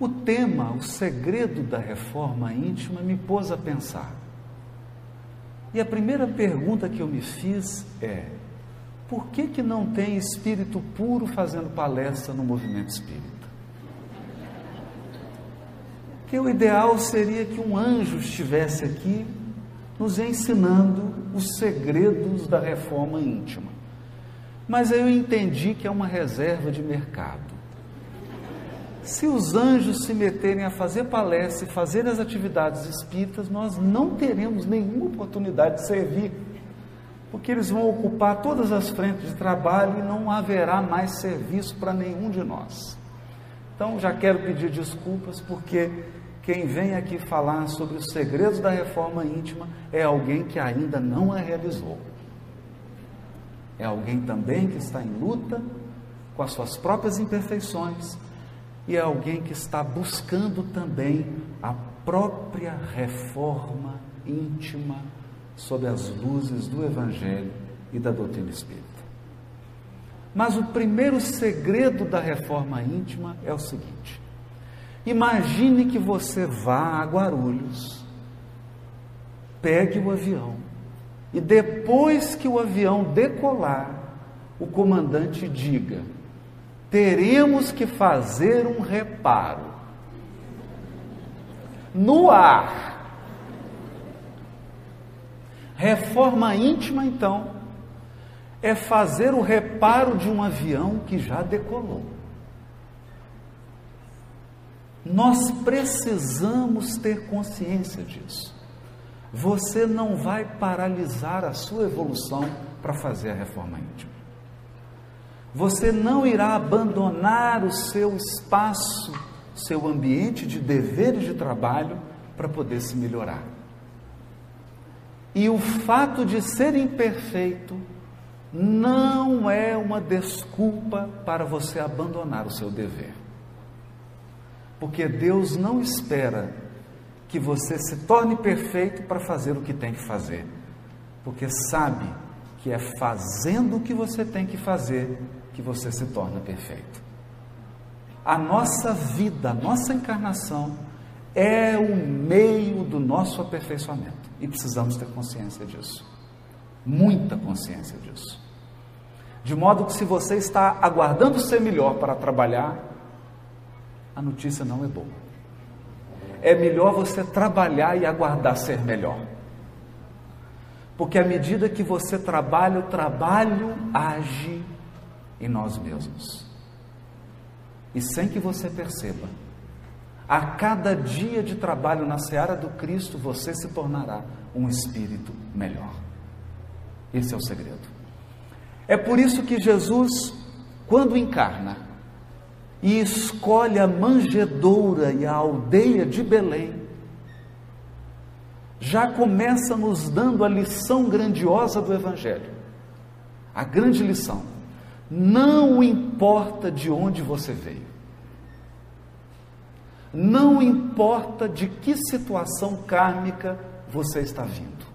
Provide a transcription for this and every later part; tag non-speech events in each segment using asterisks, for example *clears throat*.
O tema, o segredo da reforma íntima, me pôs a pensar. E a primeira pergunta que eu me fiz é: por que, que não tem espírito puro fazendo palestra no movimento espírita? Que o ideal seria que um anjo estivesse aqui nos ensinando os segredos da reforma íntima. Mas eu entendi que é uma reserva de mercado. Se os anjos se meterem a fazer palestra e fazer as atividades espíritas, nós não teremos nenhuma oportunidade de servir, porque eles vão ocupar todas as frentes de trabalho e não haverá mais serviço para nenhum de nós. Então, já quero pedir desculpas, porque quem vem aqui falar sobre os segredos da reforma íntima é alguém que ainda não a realizou. É alguém também que está em luta com as suas próprias imperfeições e é alguém que está buscando também a própria reforma íntima sob as luzes do Evangelho e da doutrina espírita. Mas o primeiro segredo da reforma íntima é o seguinte: imagine que você vá a Guarulhos, pegue o avião, e depois que o avião decolar, o comandante diga: teremos que fazer um reparo. No ar. Reforma íntima, então, é fazer o reparo de um avião que já decolou. Nós precisamos ter consciência disso. Você não vai paralisar a sua evolução para fazer a reforma íntima. Você não irá abandonar o seu espaço, seu ambiente de dever e de trabalho para poder se melhorar. E o fato de ser imperfeito não é uma desculpa para você abandonar o seu dever. Porque Deus não espera que você se torne perfeito para fazer o que tem que fazer. Porque sabe que é fazendo o que você tem que fazer que você se torna perfeito. A nossa vida, a nossa encarnação é o meio do nosso aperfeiçoamento e precisamos ter consciência disso. Muita consciência disso. De modo que, se você está aguardando ser melhor para trabalhar, a notícia não é boa. É melhor você trabalhar e aguardar ser melhor. Porque à medida que você trabalha, o trabalho age em nós mesmos. E sem que você perceba, a cada dia de trabalho na seara do Cristo, você se tornará um espírito melhor. Esse é o segredo. É por isso que Jesus, quando encarna e escolhe a manjedoura e a aldeia de Belém, já começa nos dando a lição grandiosa do Evangelho. A grande lição não importa de onde você veio. Não importa de que situação kármica você está vindo.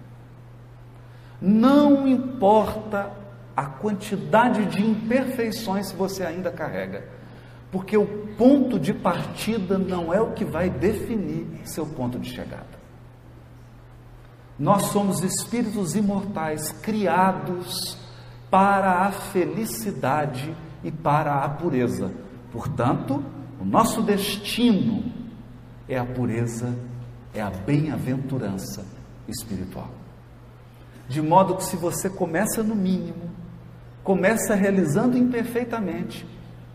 Não importa a quantidade de imperfeições que você ainda carrega. Porque o ponto de partida não é o que vai definir seu ponto de chegada. Nós somos espíritos imortais criados para a felicidade e para a pureza. Portanto, o nosso destino é a pureza, é a bem-aventurança espiritual. De modo que, se você começa no mínimo, começa realizando imperfeitamente,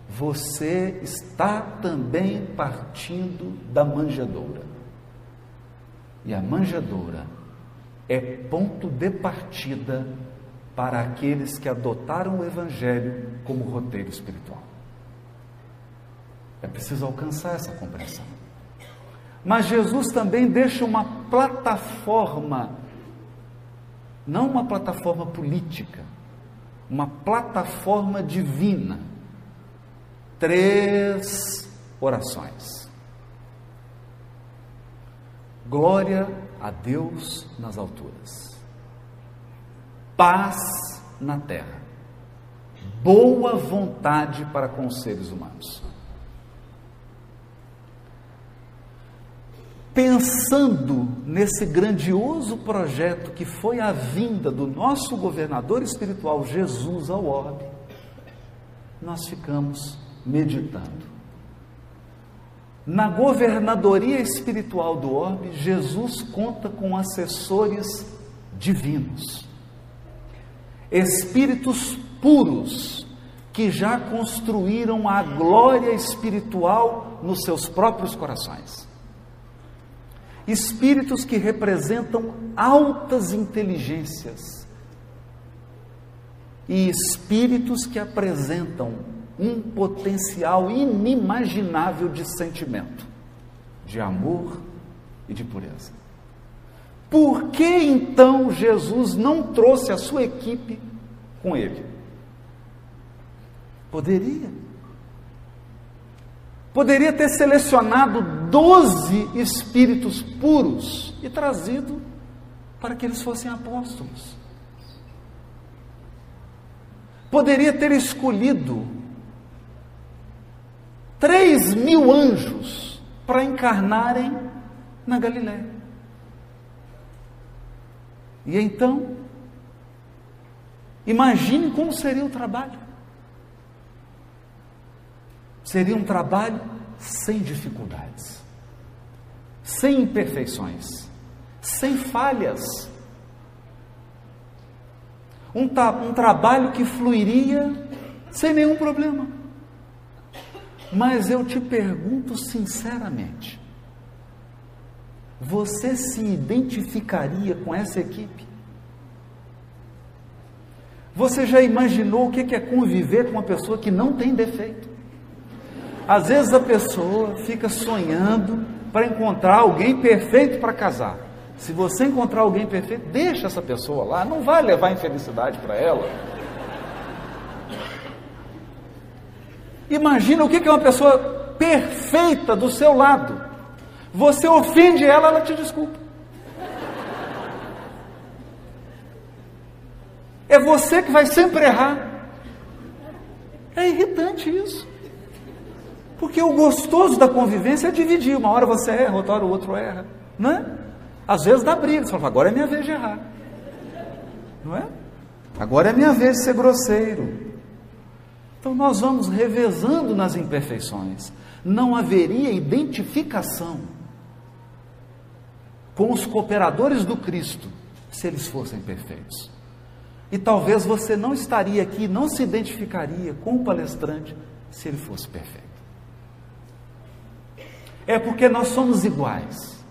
você está também partindo da manjedoura. E a manjedoura é ponto de partida para aqueles que adotaram o Evangelho como roteiro espiritual. É preciso alcançar essa compreensão. Mas Jesus também deixa uma plataforma, não uma plataforma política, uma plataforma divina. Três orações. Glória a Deus nas alturas paz na terra, boa vontade para com os seres humanos. pensando nesse grandioso projeto que foi a vinda do nosso governador espiritual Jesus ao orbe, nós ficamos meditando. Na governadoria espiritual do orbe, Jesus conta com assessores divinos, espíritos puros que já construíram a glória espiritual nos seus próprios corações espíritos que representam altas inteligências e espíritos que apresentam um potencial inimaginável de sentimento, de amor e de pureza. Por que então Jesus não trouxe a sua equipe com ele? Poderia Poderia ter selecionado doze espíritos puros e trazido para que eles fossem apóstolos. Poderia ter escolhido três mil anjos para encarnarem na Galiléia. E então, imagine como seria o trabalho. Seria um trabalho sem dificuldades, sem imperfeições, sem falhas. Um, um trabalho que fluiria sem nenhum problema. Mas eu te pergunto sinceramente: você se identificaria com essa equipe? Você já imaginou o que é conviver com uma pessoa que não tem defeito? Às vezes a pessoa fica sonhando para encontrar alguém perfeito para casar. Se você encontrar alguém perfeito, deixa essa pessoa lá, não vai levar infelicidade para ela. Imagina o que é uma pessoa perfeita do seu lado. Você ofende ela, ela te desculpa. É você que vai sempre errar. É irritante isso. Porque o gostoso da convivência é dividir. Uma hora você erra, outra hora o outro erra. Não é? Às vezes dá briga. Você fala, agora é minha vez de errar. Não é? Agora é minha vez de ser grosseiro. Então nós vamos revezando nas imperfeições. Não haveria identificação com os cooperadores do Cristo se eles fossem perfeitos. E talvez você não estaria aqui, não se identificaria com o palestrante se ele fosse perfeito é porque nós somos iguais,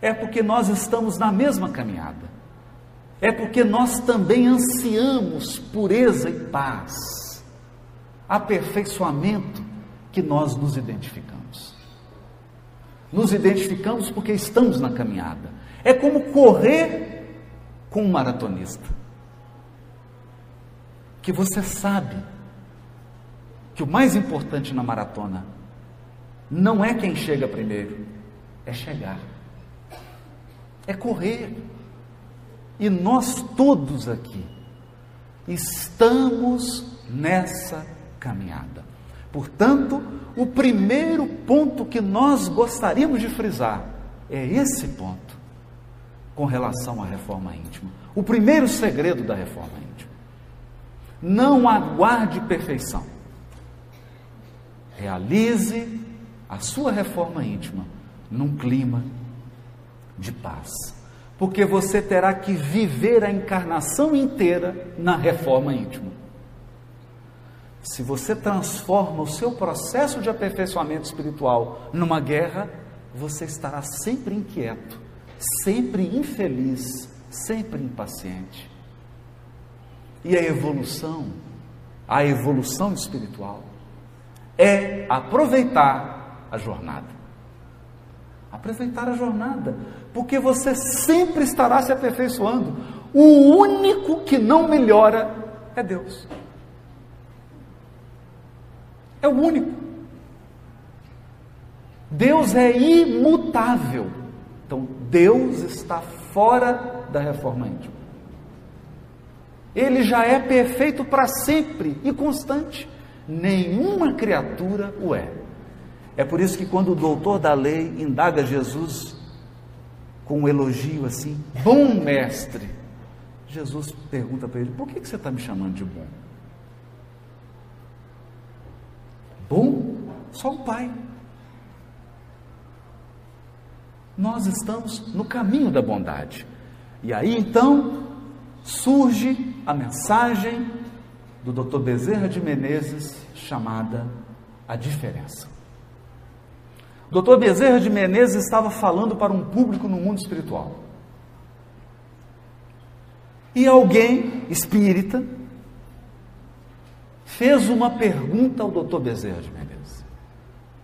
é porque nós estamos na mesma caminhada, é porque nós também ansiamos pureza e paz, aperfeiçoamento que nós nos identificamos. Nos identificamos porque estamos na caminhada. É como correr com um maratonista. Que você sabe que o mais importante na maratona não é quem chega primeiro, é chegar, é correr. E nós todos aqui estamos nessa caminhada. Portanto, o primeiro ponto que nós gostaríamos de frisar é esse ponto com relação à reforma íntima. O primeiro segredo da reforma íntima. Não aguarde perfeição. Realize a sua reforma íntima num clima de paz. Porque você terá que viver a encarnação inteira na reforma íntima. Se você transforma o seu processo de aperfeiçoamento espiritual numa guerra, você estará sempre inquieto, sempre infeliz, sempre impaciente. E a evolução, a evolução espiritual, é aproveitar a jornada. Aproveitar a jornada, porque você sempre estará se aperfeiçoando. O único que não melhora é Deus. É o único. Deus é imutável. Então, Deus está fora da reforma íntima. Ele já é perfeito para sempre e constante. Nenhuma criatura o é. É por isso que quando o doutor da lei indaga Jesus com um elogio assim, bom mestre, Jesus pergunta para ele: por que, que você está me chamando de bom? Bom? Só o Pai. Nós estamos no caminho da bondade. E aí então surge a mensagem do Dr. Bezerra de Menezes chamada A Diferença. O Dr. Bezerra de Menezes estava falando para um público no mundo espiritual. E alguém espírita fez uma pergunta ao Dr. Bezerra de Menezes.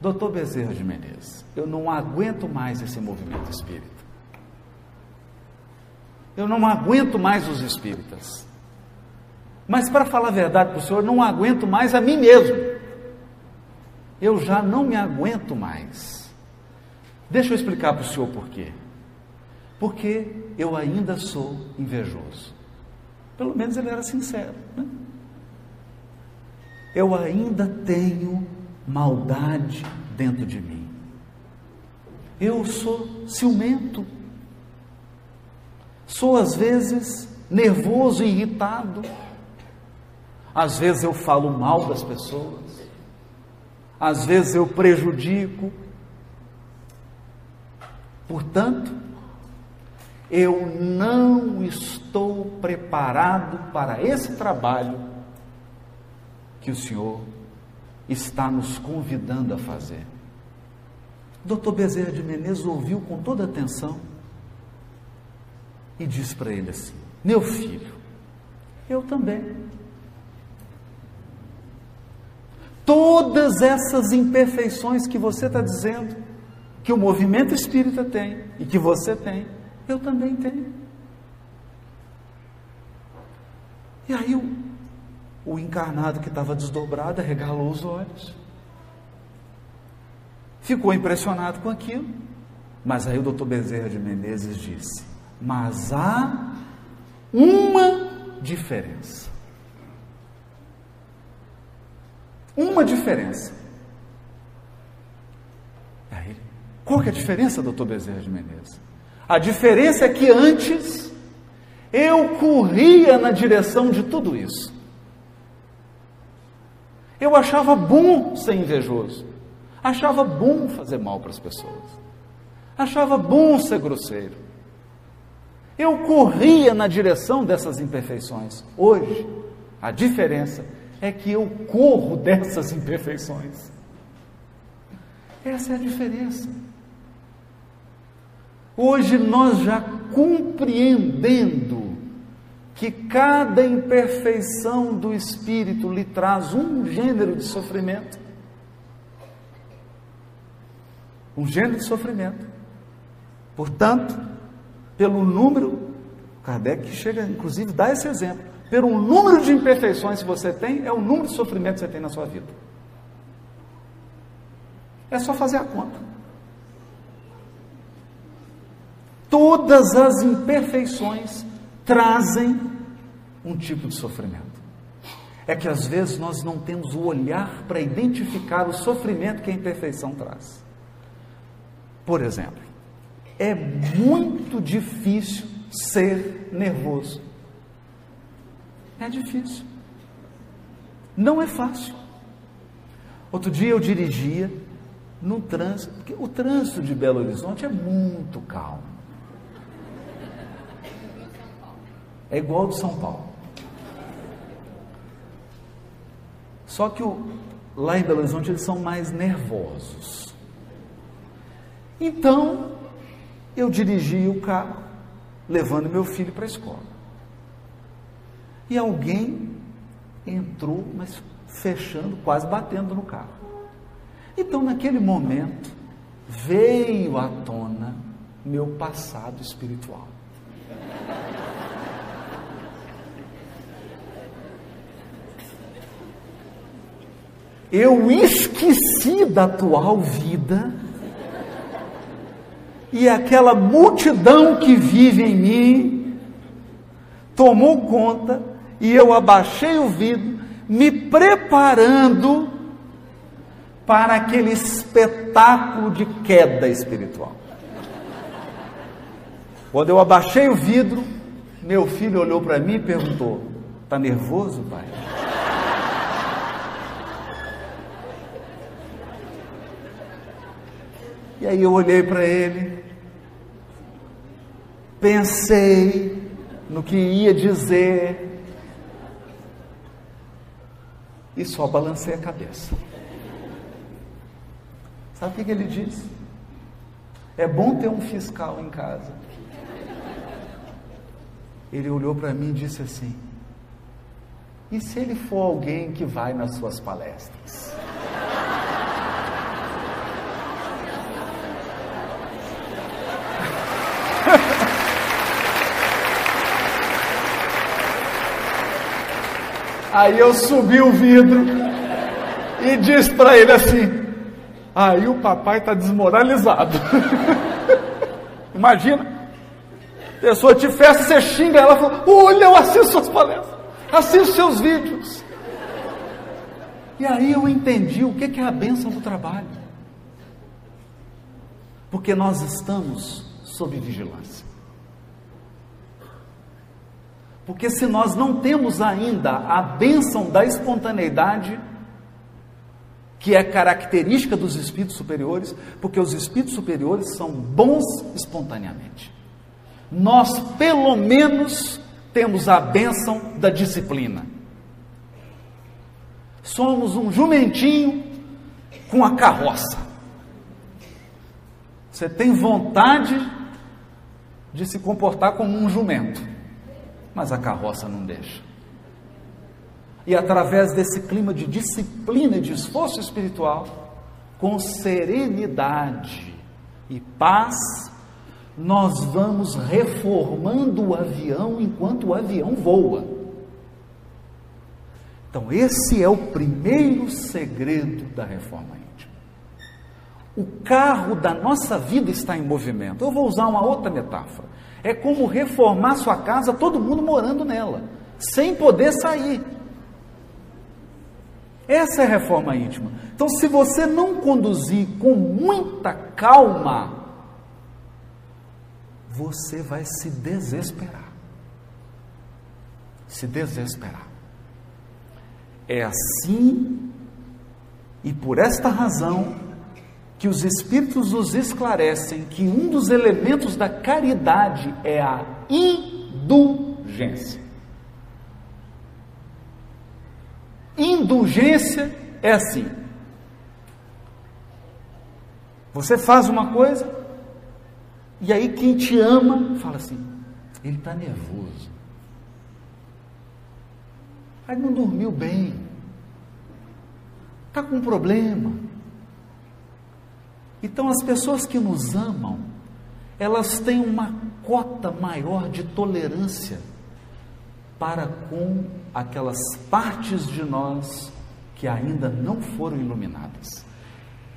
Doutor Bezerra de Menezes, eu não aguento mais esse movimento espírita. Eu não aguento mais os espíritas. Mas para falar a verdade para o senhor, não aguento mais a mim mesmo. Eu já não me aguento mais. Deixa eu explicar para o senhor por quê. Porque eu ainda sou invejoso. Pelo menos ele era sincero. Né? Eu ainda tenho maldade dentro de mim. Eu sou ciumento. Sou às vezes nervoso e irritado. Às vezes eu falo mal das pessoas. Às vezes eu prejudico. Portanto, eu não estou preparado para esse trabalho que o Senhor está nos convidando a fazer. Doutor Bezerra de Menezes ouviu com toda atenção e disse para ele assim: Meu filho, eu também. Todas essas imperfeições que você está dizendo, que o movimento espírita tem e que você tem, eu também tenho. E aí o, o encarnado que estava desdobrado regalou os olhos. Ficou impressionado com aquilo. Mas aí o doutor Bezerra de Menezes disse: Mas há uma diferença. Uma diferença. Aí, qual que é a diferença, doutor Bezerra de Menezes? A diferença é que antes eu corria na direção de tudo isso. Eu achava bom ser invejoso, achava bom fazer mal para as pessoas, achava bom ser grosseiro. Eu corria na direção dessas imperfeições. Hoje, a diferença é que eu corro *laughs* dessas imperfeições. Essa é a diferença. Hoje nós já compreendendo que cada imperfeição do espírito lhe traz um gênero de sofrimento. Um gênero de sofrimento. Portanto, pelo número, Kardec chega inclusive dar esse exemplo. Pelo número de imperfeições que você tem, é o número de sofrimentos que você tem na sua vida. É só fazer a conta. Todas as imperfeições trazem um tipo de sofrimento. É que às vezes nós não temos o olhar para identificar o sofrimento que a imperfeição traz. Por exemplo, é muito difícil ser nervoso. É difícil. Não é fácil. Outro dia eu dirigia no trânsito, porque o trânsito de Belo Horizonte é muito calmo. É igual ao de São Paulo. Só que o, lá em Belo Horizonte eles são mais nervosos. Então, eu dirigi o carro, levando meu filho para a escola. E alguém entrou, mas fechando, quase batendo no carro. Então, naquele momento, veio à tona meu passado espiritual. Eu esqueci da atual vida e aquela multidão que vive em mim tomou conta e eu abaixei o vidro, me preparando para aquele espetáculo de queda espiritual. Quando eu abaixei o vidro, meu filho olhou para mim e perguntou: Está nervoso, pai? E aí eu olhei para ele, pensei no que ia dizer e só balancei a cabeça. Sabe o que ele disse? É bom ter um fiscal em casa. Ele olhou para mim e disse assim: E se ele for alguém que vai nas suas palestras? Aí eu subi o vidro e disse para ele assim: Aí o papai está desmoralizado. *laughs* Imagina. A pessoa te festa, você xinga ela fala: Olha, eu assisto suas palestras, assisto seus vídeos. E aí eu entendi o que é a bênção do trabalho. Porque nós estamos sob vigilância. Porque se nós não temos ainda a bênção da espontaneidade, que é característica dos espíritos superiores, porque os espíritos superiores são bons espontaneamente. Nós, pelo menos, temos a bênção da disciplina. Somos um jumentinho com a carroça. Você tem vontade de se comportar como um jumento, mas a carroça não deixa e através desse clima de disciplina e de esforço espiritual, com serenidade e paz, nós vamos reformando o avião enquanto o avião voa. Então, esse é o primeiro segredo da reforma íntima. O carro da nossa vida está em movimento. Eu vou usar uma outra metáfora. É como reformar sua casa, todo mundo morando nela, sem poder sair. Essa é a reforma íntima. Então, se você não conduzir com muita calma, você vai se desesperar. Se desesperar. É assim e por esta razão que os Espíritos nos esclarecem que um dos elementos da caridade é a indulgência. Indulgência é assim. Você faz uma coisa, e aí quem te ama fala assim: ele está nervoso. Aí não dormiu bem. Está com um problema. Então as pessoas que nos amam, elas têm uma cota maior de tolerância para com aquelas partes de nós que ainda não foram iluminadas.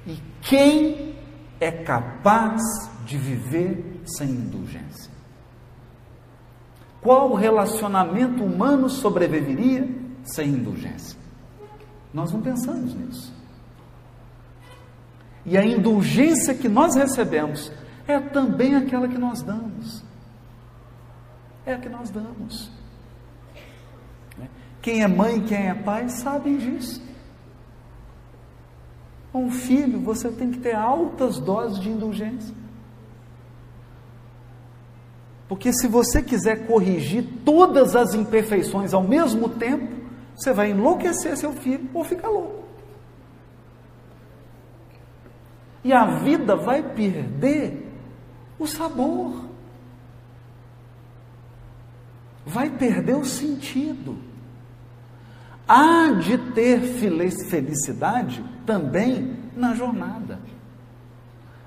E quem é capaz de viver sem indulgência? Qual relacionamento humano sobreviveria sem indulgência? Nós não pensamos nisso. E a indulgência que nós recebemos é também aquela que nós damos. É a que nós damos. Quem é mãe, quem é pai, sabem disso. Um filho, você tem que ter altas doses de indulgência. Porque se você quiser corrigir todas as imperfeições ao mesmo tempo, você vai enlouquecer seu filho ou ficar louco. E a vida vai perder o sabor. Vai perder o sentido há de ter felicidade também na jornada.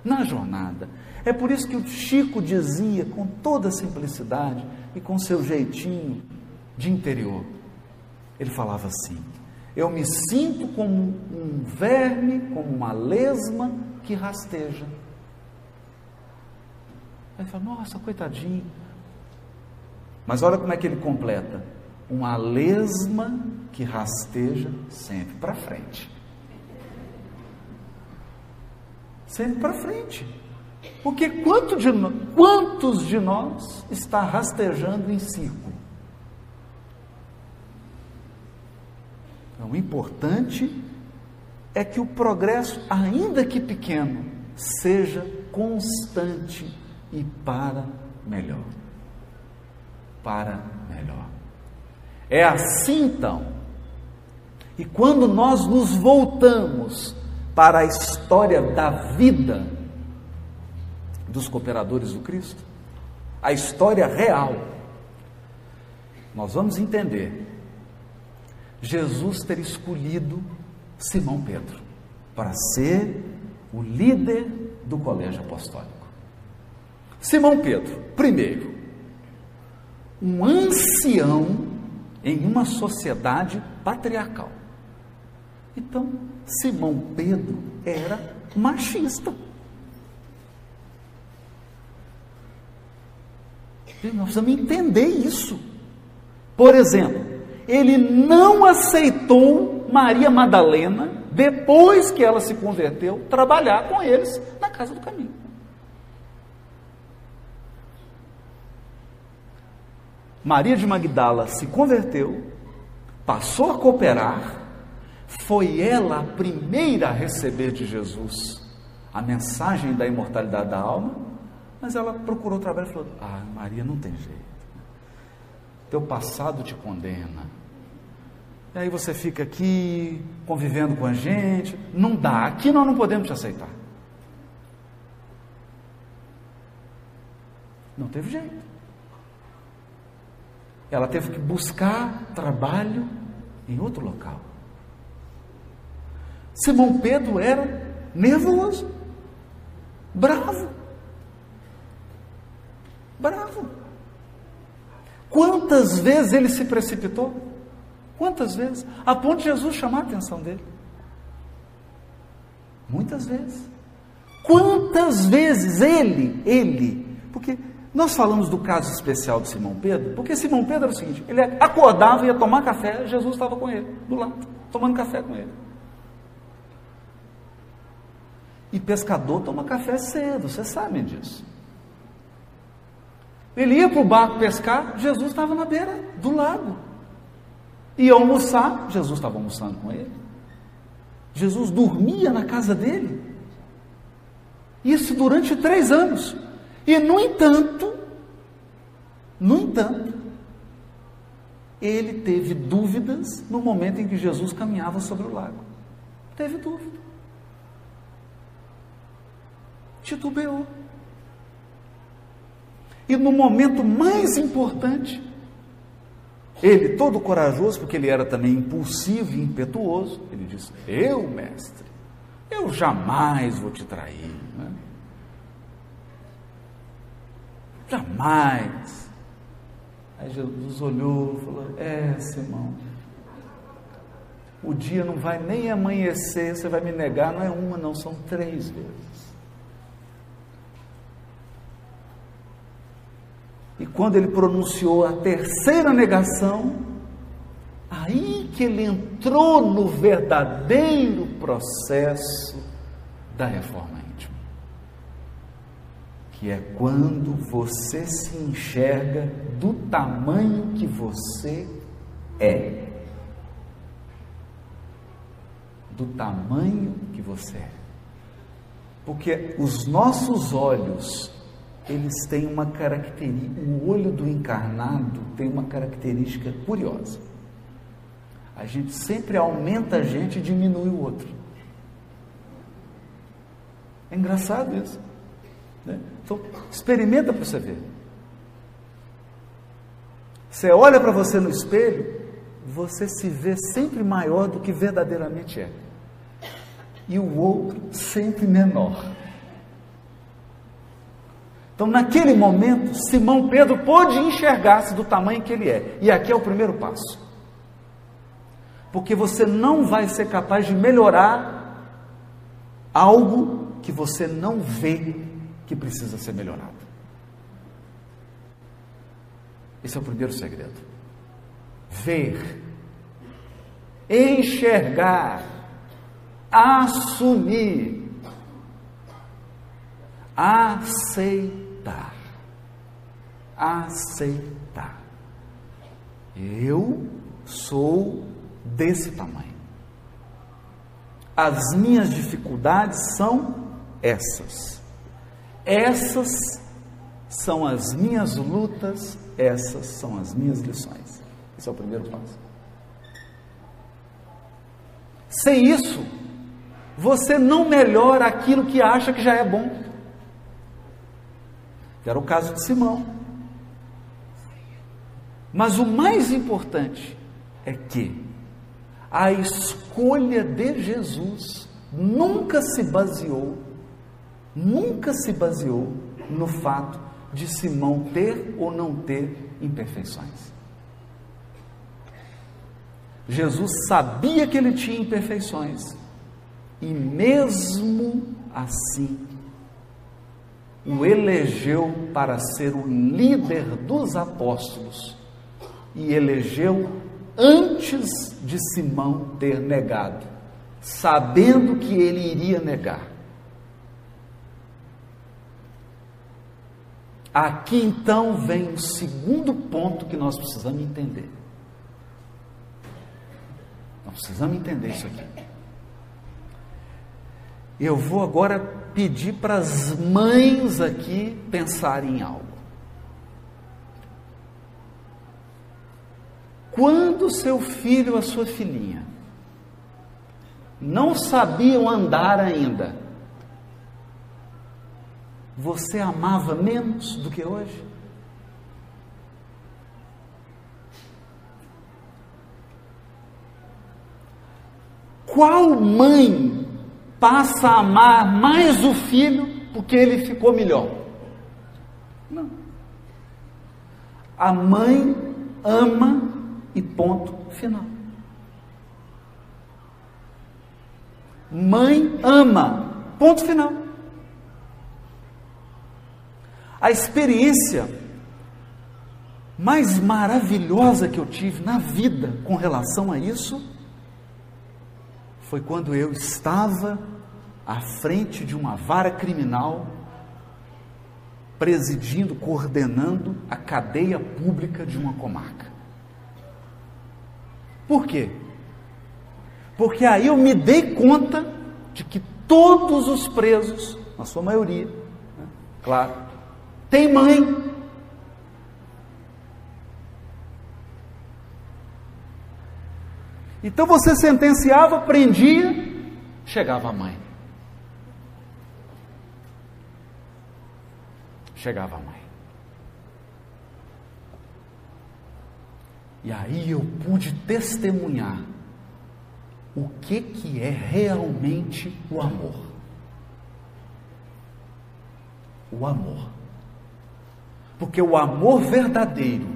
Na jornada. É por isso que o Chico dizia com toda simplicidade e com seu jeitinho de interior. Ele falava assim: Eu me sinto como um verme, como uma lesma que rasteja. Aí fala: Nossa, coitadinho. Mas olha como é que ele completa: Uma lesma que rasteja sempre para frente. sempre para frente. Porque quanto de, quantos de nós está rastejando em círculo? Então, o importante é que o progresso, ainda que pequeno, seja constante e para melhor. Para melhor. É assim então. E quando nós nos voltamos para a história da vida dos cooperadores do Cristo, a história real, nós vamos entender Jesus ter escolhido Simão Pedro para ser o líder do colégio apostólico. Simão Pedro, primeiro, um ancião em uma sociedade patriarcal. Então, Simão Pedro era machista. Nós precisamos entender isso. Por exemplo, ele não aceitou Maria Madalena, depois que ela se converteu, trabalhar com eles na casa do caminho. Maria de Magdala se converteu, passou a cooperar, foi ela a primeira a receber de Jesus a mensagem da imortalidade da alma, mas ela procurou trabalho e falou: Ah, Maria, não tem jeito teu passado te condena. E aí você fica aqui convivendo com a gente, não dá, aqui nós não podemos te aceitar. Não teve jeito. Ela teve que buscar trabalho em outro local. Simão Pedro era nervoso, bravo. Bravo. Quantas vezes ele se precipitou? Quantas vezes? A ponto de Jesus chamar a atenção dele. Muitas vezes. Quantas vezes ele, ele, porque nós falamos do caso especial de Simão Pedro, porque Simão Pedro era o seguinte: ele acordava, ia tomar café, Jesus estava com ele, do lado, tomando café com ele. E pescador toma café cedo, vocês sabem disso. Ele ia para o barco pescar, Jesus estava na beira do lago. Ia almoçar, Jesus estava almoçando com ele. Jesus dormia na casa dele. Isso durante três anos. E, no entanto, no entanto, ele teve dúvidas no momento em que Jesus caminhava sobre o lago. Teve dúvida. Titubeou. E no momento mais importante, ele, todo corajoso, porque ele era também impulsivo e impetuoso, ele disse: Eu, mestre, eu jamais vou te trair. Né? Jamais. Aí Jesus olhou e falou: É, Simão, o dia não vai nem amanhecer, você vai me negar, não é uma, não, são três vezes. E quando ele pronunciou a terceira negação, aí que ele entrou no verdadeiro processo da reforma íntima. Que é quando você se enxerga do tamanho que você é. Do tamanho que você é. Porque os nossos olhos eles têm uma característica, o olho do encarnado tem uma característica curiosa. A gente sempre aumenta a gente e diminui o outro. É engraçado isso. Né? Então, experimenta para você ver. Você olha para você no espelho, você se vê sempre maior do que verdadeiramente é. E o outro sempre menor. Então, naquele momento, Simão Pedro pôde enxergar-se do tamanho que ele é. E aqui é o primeiro passo. Porque você não vai ser capaz de melhorar algo que você não vê que precisa ser melhorado. Esse é o primeiro segredo. Ver, enxergar, assumir aceitar. Aceitar. Eu sou desse tamanho. As minhas dificuldades são essas. Essas são as minhas lutas, essas são as minhas lições. Esse é o primeiro passo. Sem isso, você não melhora aquilo que acha que já é bom. Era o caso de Simão. Mas o mais importante é que a escolha de Jesus nunca se baseou, nunca se baseou no fato de Simão ter ou não ter imperfeições. Jesus sabia que ele tinha imperfeições e, mesmo assim, o elegeu para ser o líder dos apóstolos e elegeu antes de Simão ter negado, sabendo que ele iria negar. Aqui então vem o segundo ponto que nós precisamos entender. Nós precisamos entender isso aqui. Eu vou agora pedir para as mães aqui pensarem em algo. Quando seu filho ou a sua filhinha não sabiam andar ainda, você amava menos do que hoje? Qual mãe passa a amar mais o filho porque ele ficou melhor? Não. A mãe ama e ponto final. Mãe ama, ponto final. A experiência mais maravilhosa que eu tive na vida com relação a isso foi quando eu estava à frente de uma vara criminal, presidindo, coordenando a cadeia pública de uma comarca. Por quê? Porque aí eu me dei conta de que todos os presos, na sua maioria, né, claro, têm mãe, Então você sentenciava, prendia, chegava a mãe. Chegava a mãe. E aí eu pude testemunhar o que que é realmente o amor. O amor. Porque o amor verdadeiro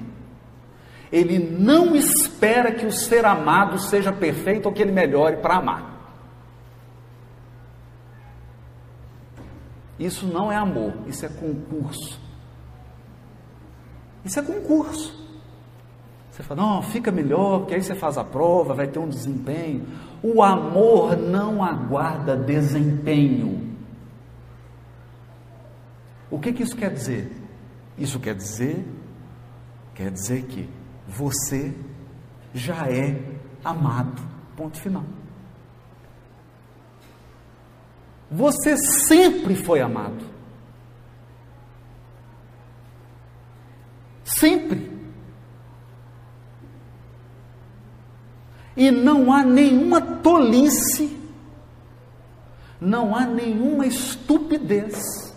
ele não espera que o ser amado seja perfeito ou que ele melhore para amar. Isso não é amor, isso é concurso. Isso é concurso. Você fala, não, fica melhor, porque aí você faz a prova, vai ter um desempenho. O amor não aguarda desempenho. O que, que isso quer dizer? Isso quer dizer, quer dizer que você já é amado. Ponto final. Você sempre foi amado. Sempre. E não há nenhuma tolice, não há nenhuma estupidez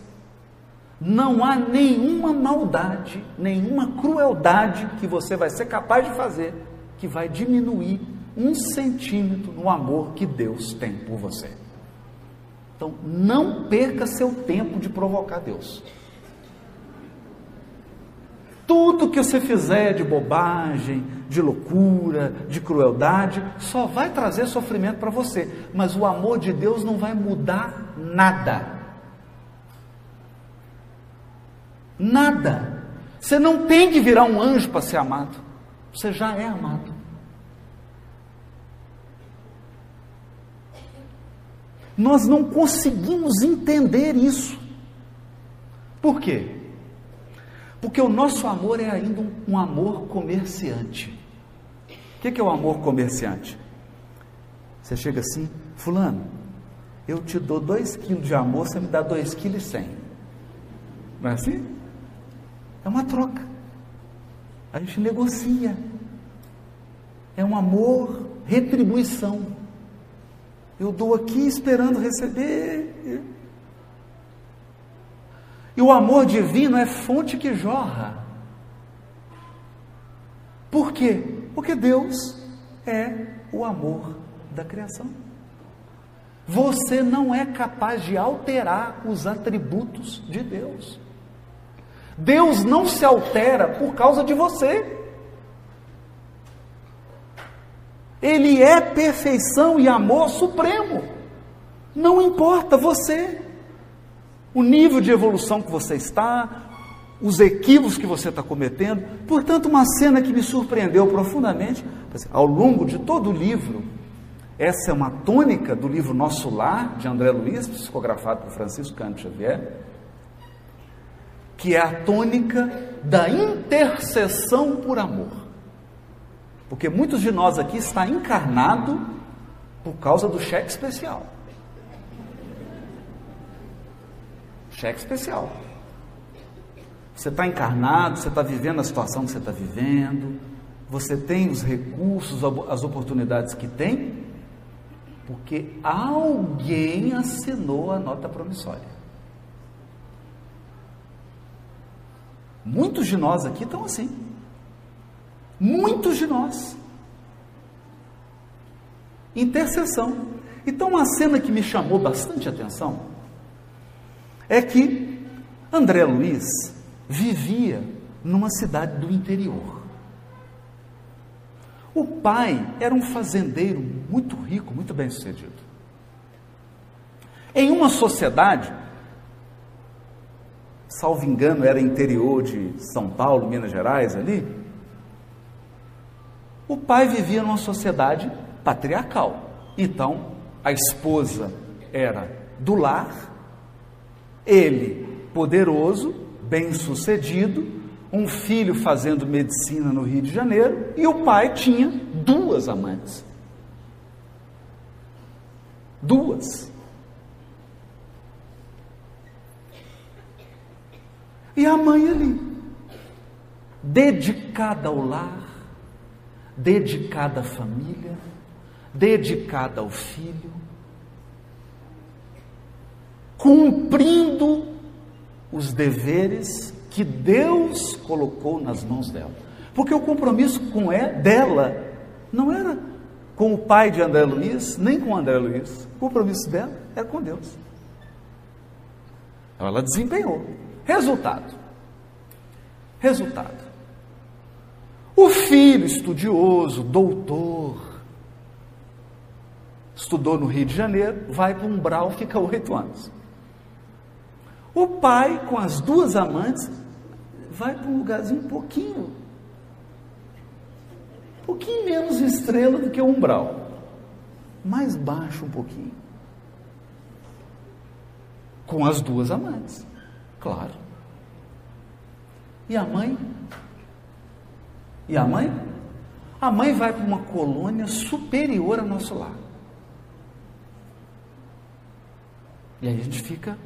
não há nenhuma maldade, nenhuma crueldade que você vai ser capaz de fazer que vai diminuir um centímetro no amor que Deus tem por você. Então, não perca seu tempo de provocar Deus. Tudo que você fizer de bobagem, de loucura, de crueldade, só vai trazer sofrimento para você. Mas o amor de Deus não vai mudar nada. Nada. Você não tem que virar um anjo para ser amado. Você já é amado. Nós não conseguimos entender isso. Por quê? Porque o nosso amor é ainda um, amor comerciante. O que, que é o amor comerciante? Você chega assim, fulano, eu te dou dois quilos de amor, você me dá dois quilos e cem. Não é assim? É uma troca. A gente negocia. É um amor, retribuição. Eu dou aqui esperando receber. E o amor divino é fonte que jorra. Por quê? Porque Deus é o amor da criação. Você não é capaz de alterar os atributos de Deus. Deus não se altera por causa de você. Ele é perfeição e amor supremo. Não importa você, o nível de evolução que você está, os equívocos que você está cometendo. Portanto, uma cena que me surpreendeu profundamente, ao longo de todo o livro, essa é uma tônica do livro Nosso Lar, de André Luiz, psicografado por Francisco Cândido Xavier, que é a tônica da intercessão por amor. Porque muitos de nós aqui está encarnado por causa do cheque especial. Cheque especial. Você está encarnado, você está vivendo a situação que você está vivendo, você tem os recursos, as oportunidades que tem, porque alguém assinou a nota promissória. Muitos de nós aqui estão assim. Muitos de nós. Intercessão. Então, uma cena que me chamou bastante atenção é que André Luiz vivia numa cidade do interior. O pai era um fazendeiro muito rico, muito bem sucedido. Em uma sociedade, salvo engano, era interior de São Paulo, Minas Gerais, ali. O pai vivia numa sociedade patriarcal. Então, a esposa era do lar, ele poderoso, bem-sucedido, um filho fazendo medicina no Rio de Janeiro e o pai tinha duas amantes. Duas. E a mãe ali, dedicada ao lar, dedicada à família, dedicada ao filho, cumprindo os deveres que Deus colocou nas mãos dela. Porque o compromisso com é dela não era com o pai de André Luiz, nem com André Luiz. O compromisso dela era com Deus. Então ela desempenhou. Resultado. Resultado. O filho estudioso, doutor, estudou no Rio de Janeiro, vai para um Umbral, fica oito anos. O pai, com as duas amantes, vai para um lugarzinho um pouquinho, um pouquinho menos estrela do que o umbral, mais baixo um pouquinho, com as duas amantes, claro. E a mãe? E a mãe? A mãe vai para uma colônia superior ao nosso lar. E aí a gente fica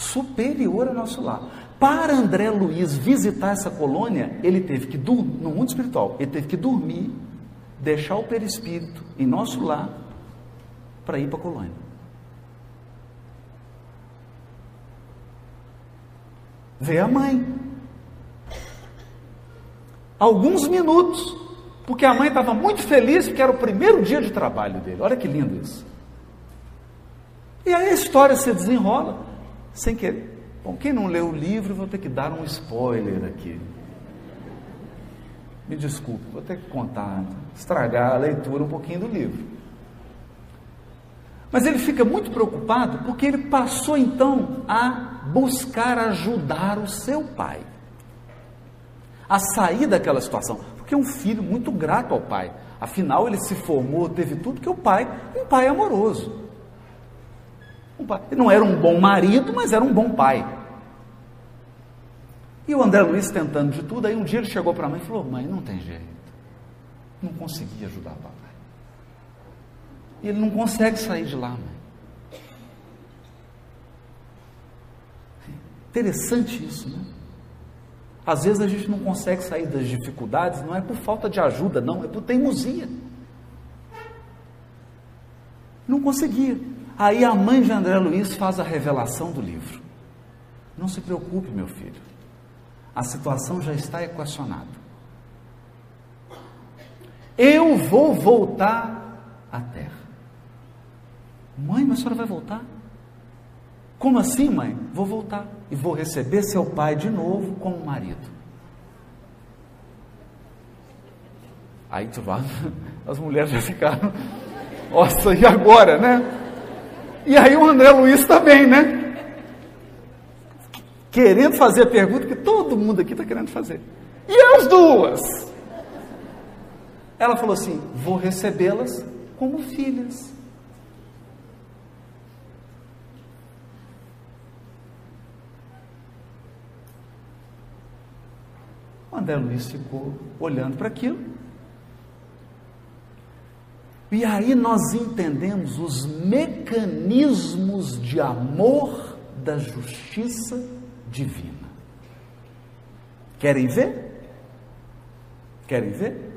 superior ao nosso lar. Para André Luiz visitar essa colônia, ele teve que no mundo espiritual, ele teve que dormir, deixar o perispírito em nosso lar para ir para a colônia. Vê a mãe. Alguns minutos, porque a mãe estava muito feliz, porque era o primeiro dia de trabalho dele. Olha que lindo isso. E aí a história se desenrola sem querer. Bom, quem não leu o livro, vou ter que dar um spoiler aqui. Me desculpe, vou ter que contar, estragar a leitura um pouquinho do livro. Mas ele fica muito preocupado porque ele passou então a buscar ajudar o seu pai a sair daquela situação, porque é um filho muito grato ao pai. Afinal, ele se formou, teve tudo que o pai, um pai amoroso. Um pai. Ele não era um bom marido, mas era um bom pai. E o André Luiz tentando de tudo, aí um dia ele chegou para a mãe e falou: Mãe, não tem jeito. Não consegui ajudar papai. E ele não consegue sair de lá, mãe. Interessante isso, né? Às vezes a gente não consegue sair das dificuldades, não é por falta de ajuda, não, é por teimosia. Não conseguia. Aí a mãe de André Luiz faz a revelação do livro. Não se preocupe, meu filho. A situação já está equacionada. Eu vou voltar à terra. Mãe, mas a senhora vai voltar? Como assim, mãe? Vou voltar e vou receber seu pai de novo como marido. Aí tu vai, *laughs* as mulheres já ficaram, nossa, e agora, né? E aí o André Luiz também, né? Querendo fazer a pergunta que todo mundo aqui está querendo fazer. E as duas? Ela falou assim: vou recebê-las como filhas. O André Luiz ficou olhando para aquilo. E aí nós entendemos os mecanismos de amor da justiça divina. Querem ver? Querem ver?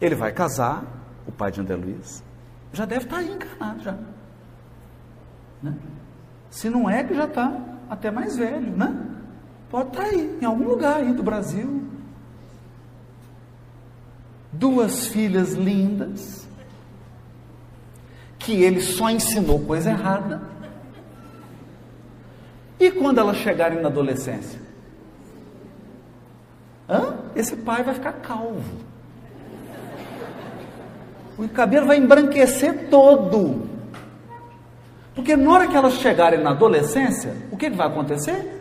Ele vai casar, o pai de André Luiz. Já deve estar aí encarnado já. Né? Se não é que já está até mais velho, né? Pode estar aí, em algum lugar aí do Brasil, duas filhas lindas, que ele só ensinou coisa errada. E quando elas chegarem na adolescência? Hã? Esse pai vai ficar calvo. O cabelo vai embranquecer todo. Porque na hora que elas chegarem na adolescência, o que, que vai acontecer?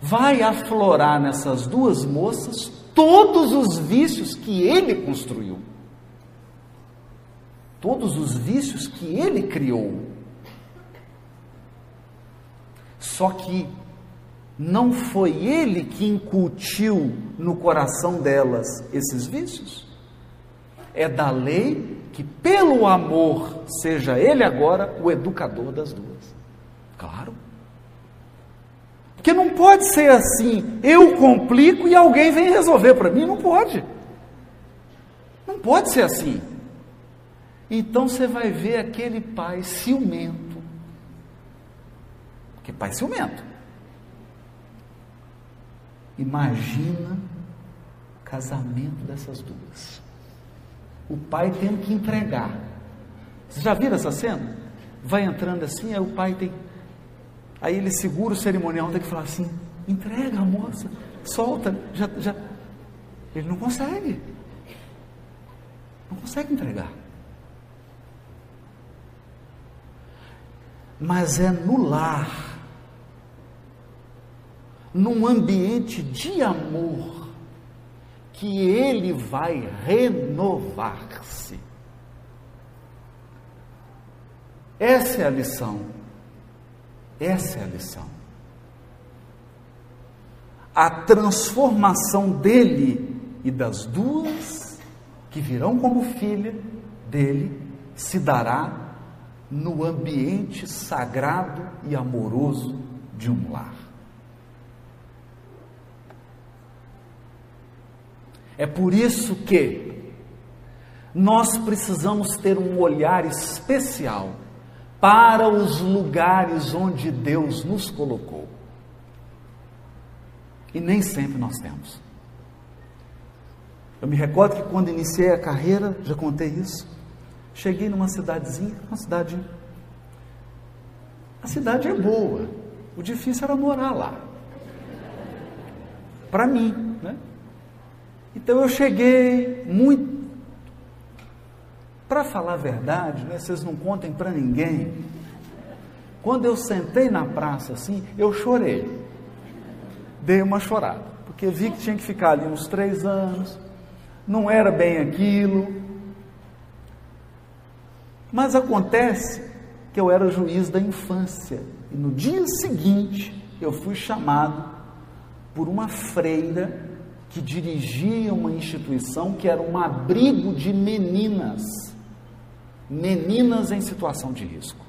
Vai aflorar nessas duas moças todos os vícios que ele construiu, todos os vícios que ele criou. Só que não foi ele que incutiu no coração delas esses vícios. É da lei que, pelo amor, seja ele agora o educador das duas. Claro. Porque não pode ser assim, eu complico e alguém vem resolver para mim, não pode. Não pode ser assim. Então você vai ver aquele pai ciumento. Que pai ciumento. Imagina o casamento dessas duas. O pai tendo que entregar. Vocês já viram essa cena? Vai entrando assim, aí o pai tem Aí ele segura o cerimonial, tem que falar assim: entrega a moça, solta, já, já. Ele não consegue. Não consegue entregar. Mas é no lar, num ambiente de amor, que ele vai renovar-se. Essa é a lição. Essa é a lição. A transformação dele e das duas que virão como filha dele se dará no ambiente sagrado e amoroso de um lar. É por isso que nós precisamos ter um olhar especial para os lugares onde Deus nos colocou. E nem sempre nós temos. Eu me recordo que quando iniciei a carreira, já contei isso, cheguei numa cidadezinha, uma cidade. A cidade é boa, o difícil era morar lá. Para mim, né? Então eu cheguei muito para falar a verdade, né, vocês não contem para ninguém. Quando eu sentei na praça assim, eu chorei. Dei uma chorada, porque vi que tinha que ficar ali uns três anos, não era bem aquilo. Mas acontece que eu era juiz da infância, e no dia seguinte eu fui chamado por uma freira que dirigia uma instituição que era um abrigo de meninas, meninas em situação de risco.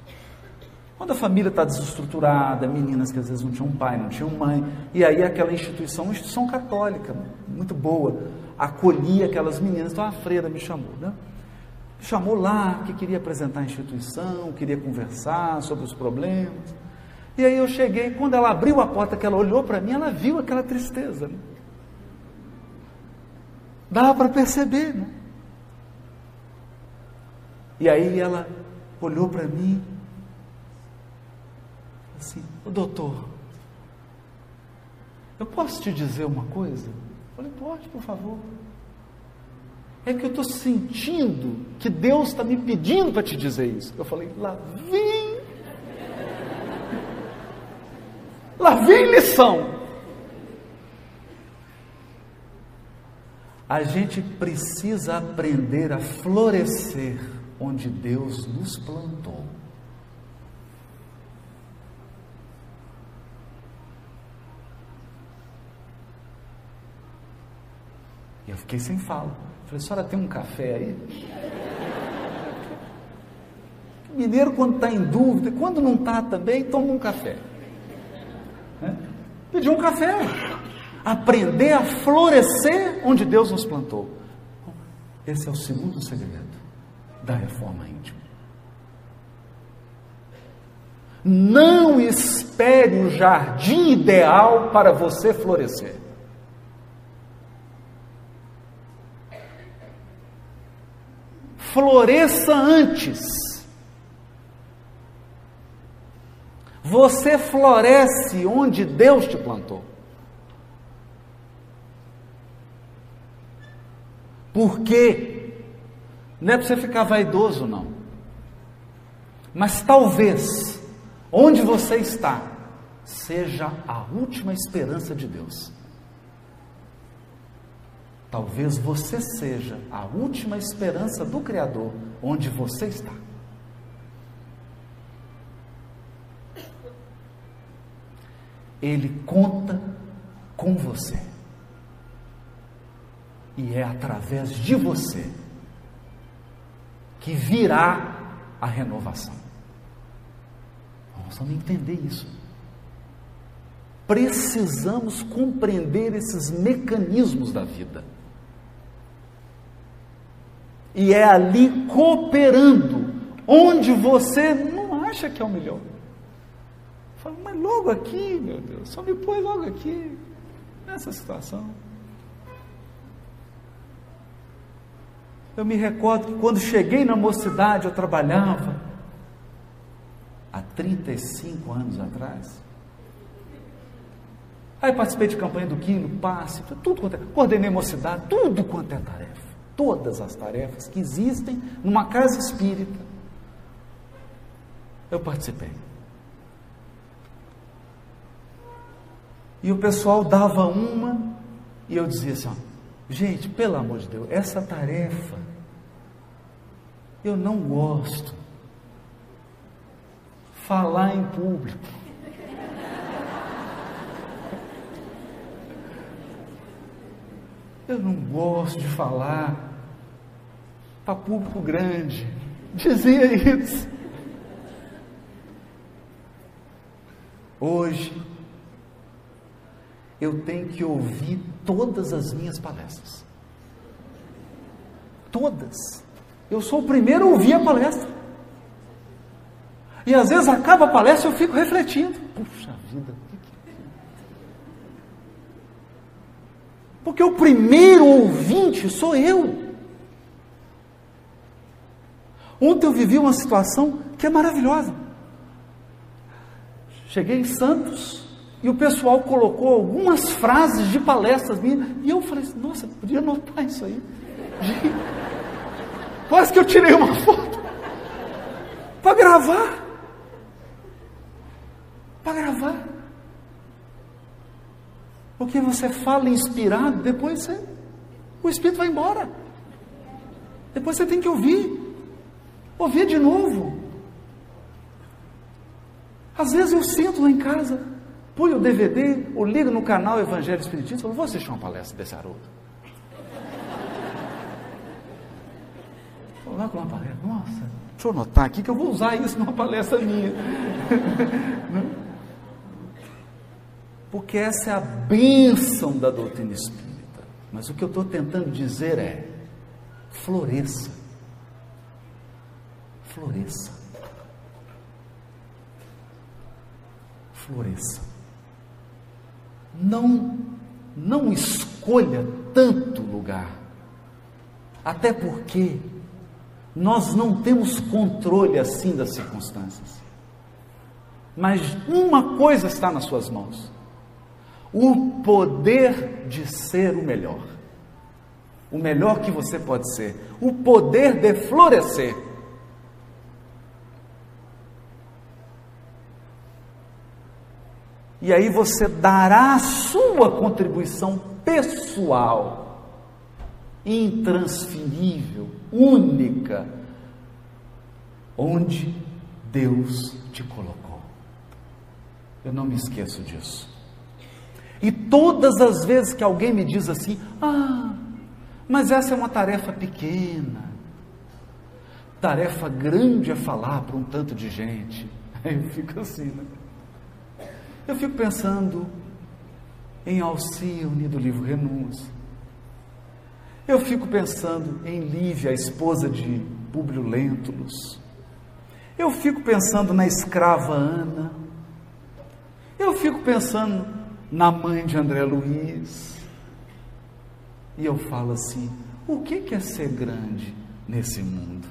Quando a família está desestruturada, meninas que às vezes não tinham pai, não tinham mãe, e aí aquela instituição, uma instituição católica, muito boa, acolhia aquelas meninas, então a freira me chamou, né? Chamou lá, que queria apresentar a instituição, queria conversar sobre os problemas. E aí eu cheguei, quando ela abriu a porta, que ela olhou para mim, ela viu aquela tristeza. Né? Dava para perceber, né? E aí ela olhou para mim assim, o doutor, eu posso te dizer uma coisa? Eu falei, pode, por favor. É que eu estou sentindo que Deus está me pedindo para te dizer isso. Eu falei, lá vem. Lá vem lição. A gente precisa aprender a florescer onde Deus nos plantou. E eu fiquei sem fala. Falei, senhora tem um café aí? Mineiro, quando está em dúvida, quando não está também, toma um café. Né? Pediu um café aprender a florescer onde Deus nos plantou. Esse é o segundo segredo da reforma íntima. Não espere o jardim ideal para você florescer. Floresça antes. Você floresce onde Deus te plantou. Por quê? Não é para você ficar vaidoso, não. Mas talvez, onde você está, seja a última esperança de Deus. Talvez você seja a última esperança do Criador onde você está. Ele conta com você. E é através de você que virá a renovação. Nós vamos entender isso. Precisamos compreender esses mecanismos da vida. E é ali cooperando, onde você não acha que é o melhor. Fala, mas logo aqui, meu Deus, só me põe logo aqui, nessa situação. Eu me recordo que quando cheguei na mocidade, eu trabalhava há 35 anos atrás. Aí participei de campanha do quilo, passe, tudo quanto é, coordenei mocidade, tudo quanto é tarefa, todas as tarefas que existem numa casa espírita. Eu participei. E o pessoal dava uma e eu dizia assim: ó, gente, pelo amor de Deus, essa tarefa eu não gosto. Falar em público. Eu não gosto de falar para público grande. Dizia isso. Hoje, eu tenho que ouvir todas as minhas palestras. Todas. Eu sou o primeiro a ouvir a palestra. E às vezes acaba a palestra e eu fico refletindo. Puxa vida. Porque o primeiro ouvinte sou eu. Ontem eu vivi uma situação que é maravilhosa. Cheguei em Santos e o pessoal colocou algumas frases de palestras minhas e eu falei: assim, nossa, podia anotar isso aí. Quase que eu tirei uma foto para gravar. Para gravar. Porque você fala inspirado, depois você, o Espírito vai embora. Depois você tem que ouvir. Ouvir de novo. Às vezes eu sinto lá em casa, põe o DVD, ou liga no canal Evangelho Espiritista e fala, vou assistir uma palestra desse Haroldo. Lá com uma palestra, nossa, deixa eu anotar aqui que eu vou usar isso numa palestra minha. *laughs* Porque essa é a bênção da doutrina espírita. Mas o que eu estou tentando dizer é: floresça. Floresça. Floresça. Não, não escolha tanto lugar. Até porque nós não temos controle assim das circunstâncias. Mas uma coisa está nas suas mãos: o poder de ser o melhor. O melhor que você pode ser. O poder de florescer. E aí você dará a sua contribuição pessoal, intransferível, única, onde Deus te colocou. Eu não me esqueço disso. E todas as vezes que alguém me diz assim, ah, mas essa é uma tarefa pequena, tarefa grande é falar para um tanto de gente. Aí *laughs* eu fico assim, né? Eu fico pensando em Alcione do livro Renúncia. Eu fico pensando em Lívia, a esposa de Públio Lentulus. Eu fico pensando na escrava Ana. Eu fico pensando na mãe de André Luiz. E eu falo assim: o que é ser grande nesse mundo?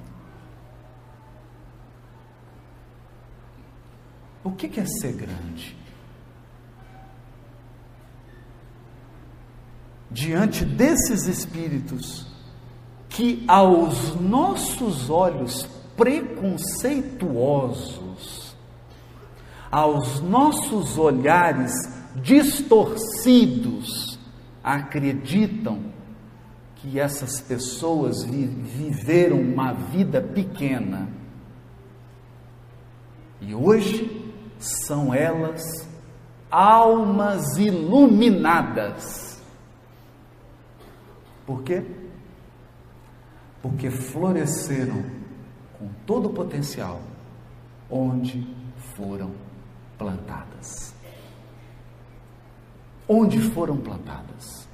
O que é ser grande? Diante desses espíritos que, aos nossos olhos preconceituosos, aos nossos olhares distorcidos acreditam que essas pessoas vi viveram uma vida pequena e hoje são elas almas iluminadas. Por quê? Porque floresceram com todo o potencial onde foram plantadas onde foram plantadas.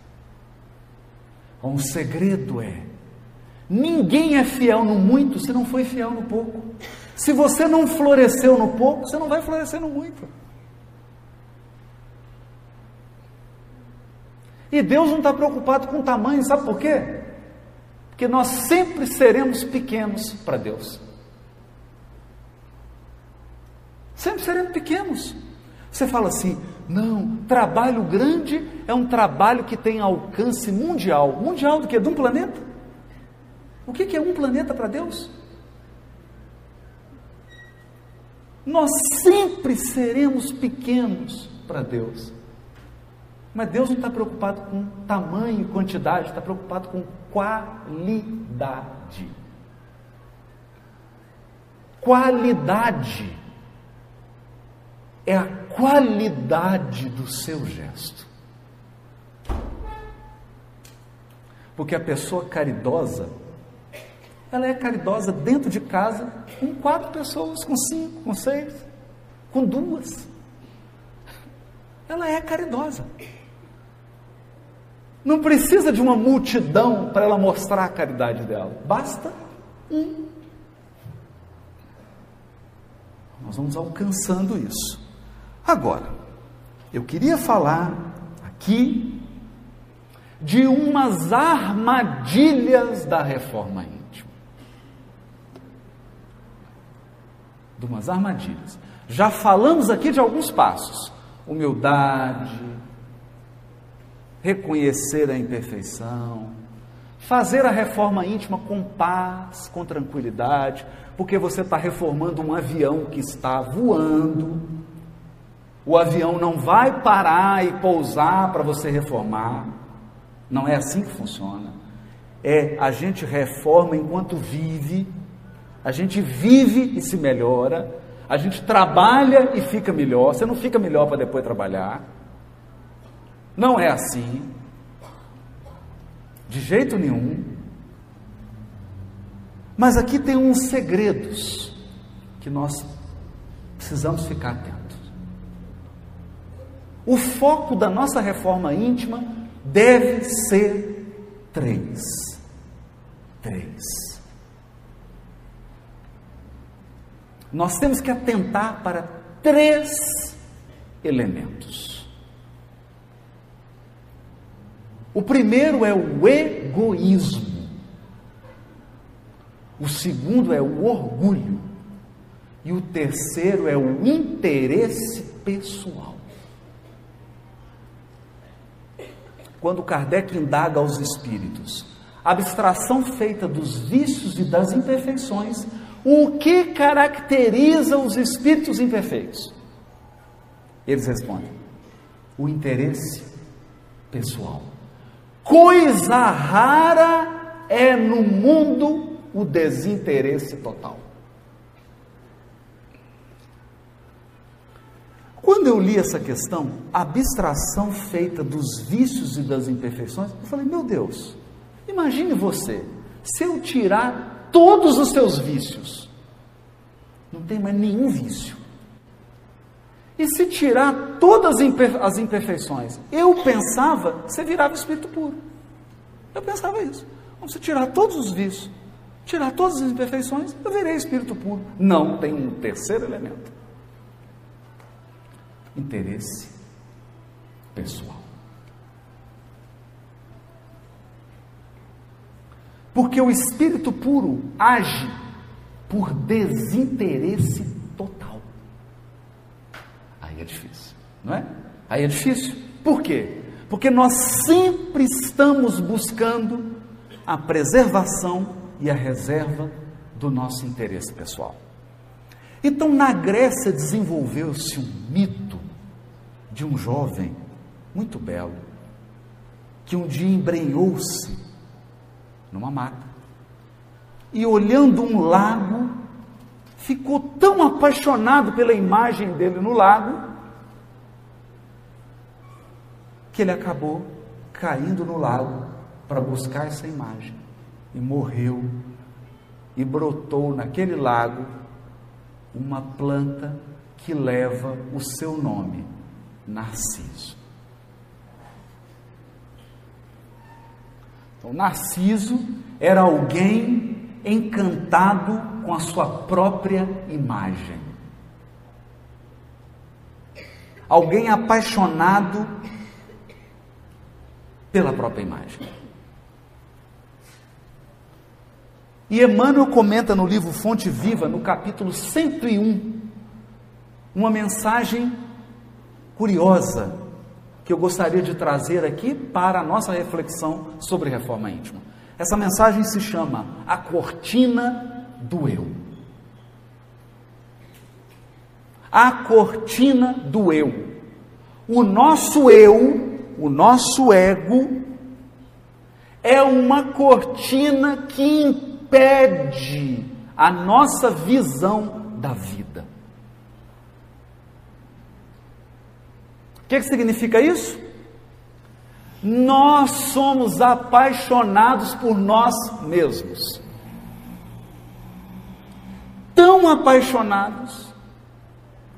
Um segredo é: ninguém é fiel no muito se não foi fiel no pouco. Se você não floresceu no pouco, você não vai florescer no muito. E Deus não está preocupado com o tamanho, sabe por quê? Porque nós sempre seremos pequenos para Deus. Sempre seremos pequenos. Você fala assim: não, trabalho grande é um trabalho que tem alcance mundial. Mundial do que? De um planeta? O que é um planeta para Deus? Nós sempre seremos pequenos para Deus. Mas Deus não está preocupado com tamanho e quantidade, está preocupado com qualidade. Qualidade é a qualidade do seu gesto. Porque a pessoa caridosa, ela é caridosa dentro de casa com quatro pessoas, com cinco, com seis, com duas. Ela é caridosa. Não precisa de uma multidão para ela mostrar a caridade dela. Basta um. Nós vamos alcançando isso. Agora, eu queria falar aqui de umas armadilhas da reforma íntima. De umas armadilhas. Já falamos aqui de alguns passos: humildade, reconhecer a imperfeição, fazer a reforma íntima com paz, com tranquilidade, porque você está reformando um avião que está voando o avião não vai parar e pousar para você reformar. Não é assim que funciona. É a gente reforma enquanto vive, a gente vive e se melhora, A gente trabalha e fica melhor. Você não fica melhor para depois trabalhar. Não é assim. De jeito nenhum. Mas aqui tem uns segredos que nós precisamos ficar atentos. O foco da nossa reforma íntima deve ser três. Três. Nós temos que atentar para três elementos. O primeiro é o egoísmo. O segundo é o orgulho. E o terceiro é o interesse pessoal. Quando Kardec indaga aos espíritos, a abstração feita dos vícios e das imperfeições, o que caracteriza os espíritos imperfeitos? Eles respondem: o interesse pessoal. Coisa rara é no mundo o desinteresse total. Quando eu li essa questão, a abstração feita dos vícios e das imperfeições, eu falei: meu Deus, imagine você, se eu tirar todos os seus vícios, não tem mais nenhum vício. E se tirar todas as imperfeições? Eu pensava, você virava espírito puro. Eu pensava isso. Vamos tirar todos os vícios, tirar todas as imperfeições, eu virei espírito puro. Não, tem um terceiro elemento: interesse pessoal. Porque o espírito puro age por desinteresse total. Aí é difícil, não é? Aí é difícil. Por quê? Porque nós sempre estamos buscando a preservação e a reserva do nosso interesse pessoal. Então, na Grécia desenvolveu-se um mito de um jovem muito belo que um dia embrenhou-se numa mata e olhando um lago, ficou tão apaixonado pela imagem dele no lago, que ele acabou caindo no lago para buscar essa imagem e morreu e brotou naquele lago uma planta que leva o seu nome, Narciso. Então, Narciso era alguém encantado com a sua própria imagem. Alguém apaixonado pela própria imagem. E Emmanuel comenta no livro Fonte Viva, no capítulo 101, uma mensagem curiosa que eu gostaria de trazer aqui para a nossa reflexão sobre reforma íntima. Essa mensagem se chama A Cortina do Eu. A cortina do eu. O nosso eu, o nosso ego, é uma cortina que impede a nossa visão da vida. O que, que significa isso? Nós somos apaixonados por nós mesmos. Tão apaixonados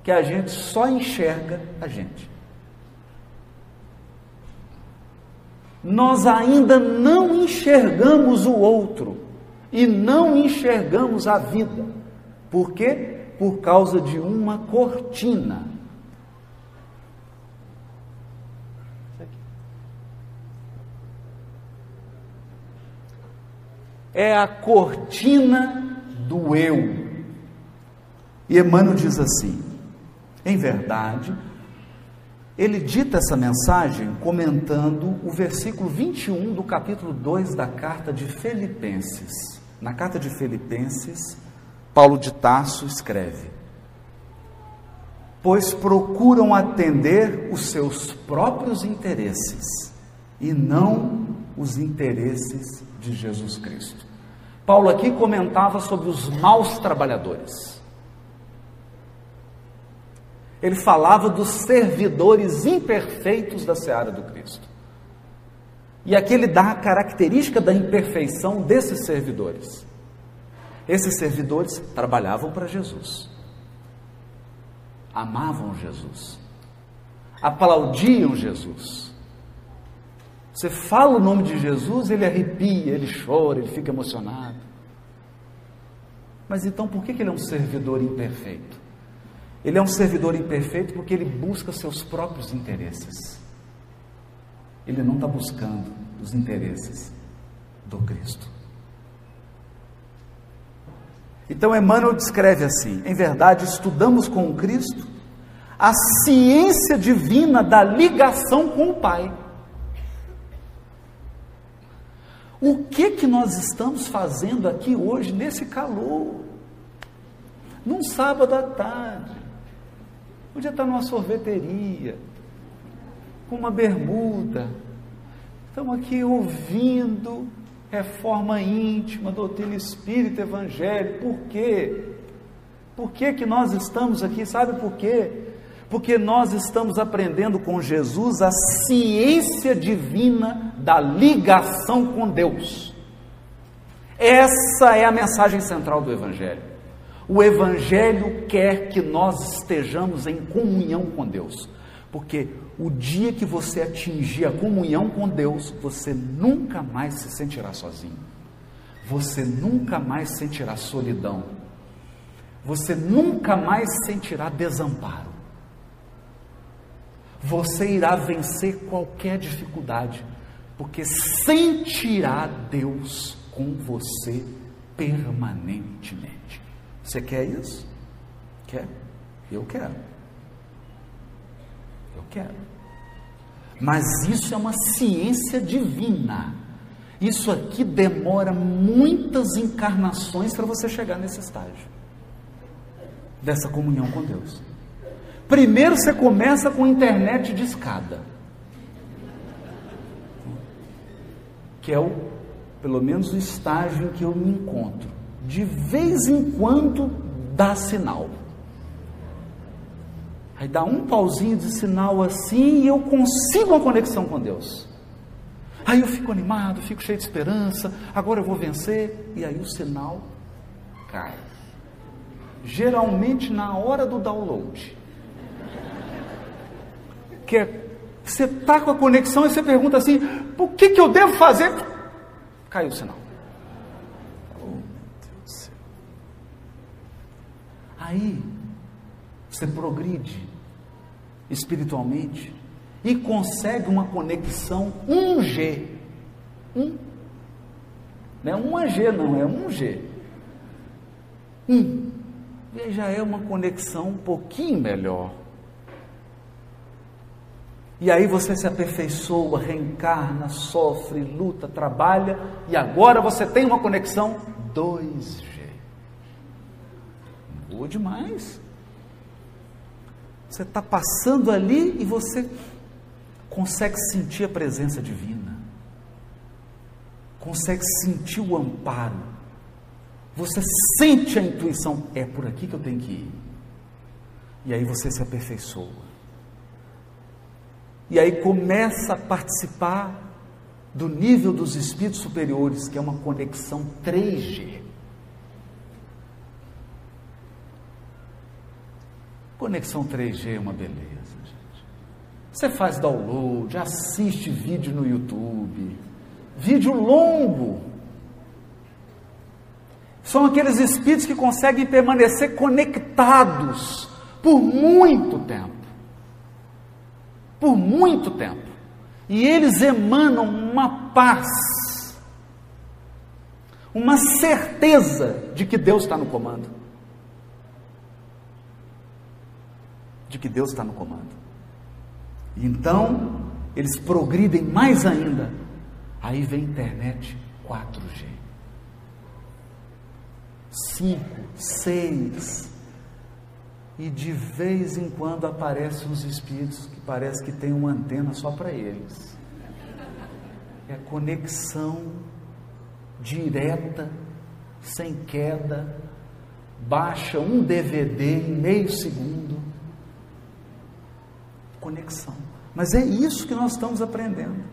que a gente só enxerga a gente. Nós ainda não enxergamos o outro e não enxergamos a vida. Por quê? Por causa de uma cortina é a cortina do eu. E Emmanuel diz assim: em verdade, ele dita essa mensagem comentando o versículo 21 do capítulo 2 da carta de Filipenses. Na carta de Filipenses, Paulo de Tarso escreve: Pois procuram atender os seus próprios interesses e não os interesses de Jesus Cristo. Paulo aqui comentava sobre os maus trabalhadores. Ele falava dos servidores imperfeitos da seara do Cristo. E aqui ele dá a característica da imperfeição desses servidores. Esses servidores trabalhavam para Jesus, amavam Jesus, aplaudiam Jesus. Você fala o nome de Jesus, ele arrepia, ele chora, ele fica emocionado. Mas então por que ele é um servidor imperfeito? Ele é um servidor imperfeito porque ele busca seus próprios interesses. Ele não está buscando os interesses do Cristo. Então Emmanuel descreve assim: em verdade, estudamos com o Cristo a ciência divina da ligação com o Pai. O que que nós estamos fazendo aqui hoje nesse calor? Num sábado à tarde. Podia estar numa sorveteria, com uma bermuda. Estamos aqui ouvindo reforma íntima, doutrina espírita, evangelho. Por quê? Por que, que nós estamos aqui? Sabe por quê? Porque nós estamos aprendendo com Jesus a ciência divina da ligação com Deus. Essa é a mensagem central do Evangelho. O Evangelho quer que nós estejamos em comunhão com Deus, porque o dia que você atingir a comunhão com Deus, você nunca mais se sentirá sozinho. Você nunca mais sentirá solidão. Você nunca mais sentirá desamparo. Você irá vencer qualquer dificuldade, porque sentirá Deus com você permanentemente. Você quer isso? Quer? Eu quero. Eu quero. Mas isso é uma ciência divina. Isso aqui demora muitas encarnações para você chegar nesse estágio dessa comunhão com Deus. Primeiro você começa com internet de escada, que é o, pelo menos o estágio em que eu me encontro. De vez em quando dá sinal. Aí dá um pauzinho de sinal assim e eu consigo uma conexão com Deus. Aí eu fico animado, fico cheio de esperança, agora eu vou vencer, e aí o sinal cai. Geralmente na hora do download. Que é, você está com a conexão e você pergunta assim: o que, que eu devo fazer? Caiu o sinal. Oh, meu Deus do céu. Aí você progride espiritualmente e consegue uma conexão 1G. Um, não é 1G, não, é 1G. Um. E já é uma conexão um pouquinho melhor. E aí você se aperfeiçoa, reencarna, sofre, luta, trabalha, e agora você tem uma conexão 2G. Boa demais. Você está passando ali e você consegue sentir a presença divina, consegue sentir o amparo, você sente a intuição, é por aqui que eu tenho que ir. E aí você se aperfeiçoa. E aí começa a participar do nível dos espíritos superiores, que é uma conexão 3G. Conexão 3G é uma beleza, gente. Você faz download, assiste vídeo no YouTube, vídeo longo. São aqueles espíritos que conseguem permanecer conectados por muito tempo. Por muito tempo. E eles emanam uma paz, uma certeza de que Deus está no comando. de que Deus está no comando. Então, eles progridem mais ainda. Aí vem internet 4G. 5, 6. E de vez em quando aparecem uns espíritos que parece que tem uma antena só para eles. É conexão direta, sem queda, baixa um DVD em meio segundo conexão. Mas é isso que nós estamos aprendendo.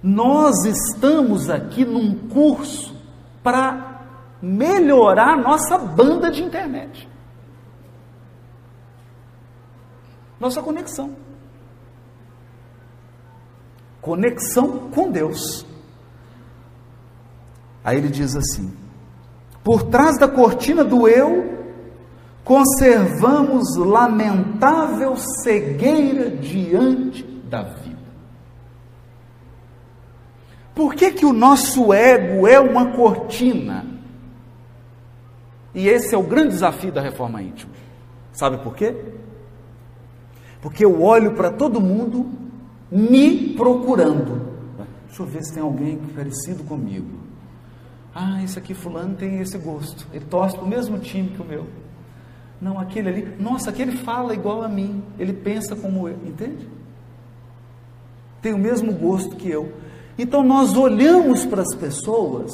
Nós estamos aqui num curso para melhorar nossa banda de internet. Nossa conexão. Conexão com Deus. Aí ele diz assim: por trás da cortina do eu, conservamos lamentável cegueira diante da vida. Por que, que o nosso ego é uma cortina? E esse é o grande desafio da reforma íntima. Sabe por quê? Porque eu olho para todo mundo me procurando. Deixa eu ver se tem alguém parecido comigo. Ah, esse aqui fulano tem esse gosto. Ele torce para o mesmo time que o meu. Não, aquele ali, nossa, aquele fala igual a mim. Ele pensa como eu, entende? Tem o mesmo gosto que eu. Então nós olhamos para as pessoas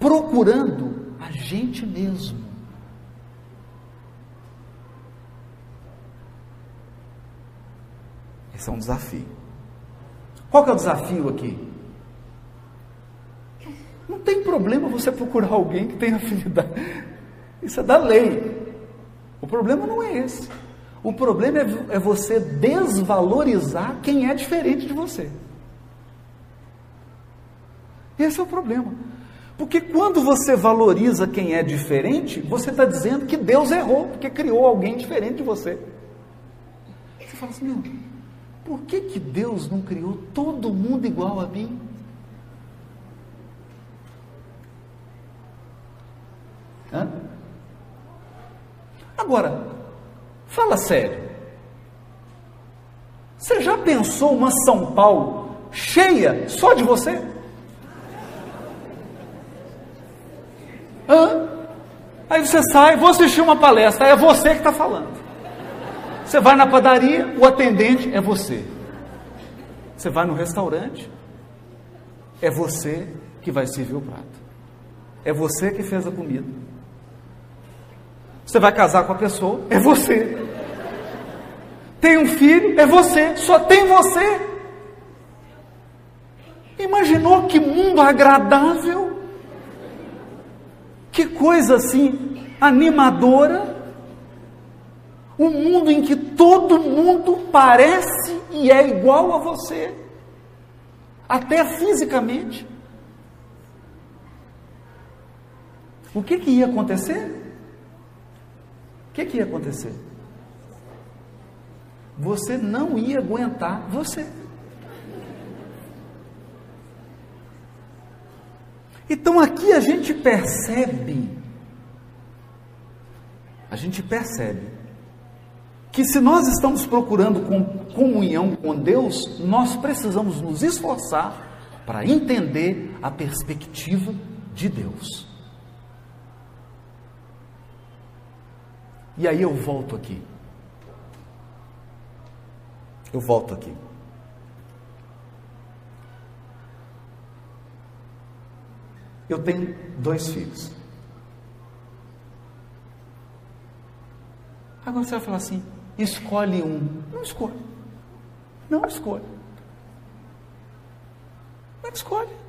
procurando a gente mesmo. Esse é um desafio. Qual que é o desafio aqui? Não tem problema você procurar alguém que tenha *laughs* afinidade. Isso é da lei. O problema não é esse. O problema é, é você desvalorizar quem é diferente de você. Esse é o problema. Porque quando você valoriza quem é diferente, você está dizendo que Deus errou, porque criou alguém diferente de você. Você fala assim, meu, por que, que Deus não criou todo mundo igual a mim? Hã? Agora, fala sério. Você já pensou uma São Paulo cheia só de você? Hã? Aí você sai, vou assistir uma palestra, é você que está falando. Você vai na padaria, o atendente é você. Você vai no restaurante, é você que vai servir o prato. É você que fez a comida. Você vai casar com a pessoa, é você. Tem um filho, é você, só tem você. Imaginou que mundo agradável? Que coisa assim animadora? Um mundo em que todo mundo parece e é igual a você, até fisicamente. O que, que ia acontecer? que, que ia acontecer? Você não ia aguentar você. Então aqui a gente percebe, a gente percebe que se nós estamos procurando comunhão com Deus, nós precisamos nos esforçar para entender a perspectiva de Deus. E aí eu volto aqui. Eu volto aqui. Eu tenho dois filhos. Agora você vai falar assim: escolhe um. Não escolhe. Não escolhe. Não escolhe.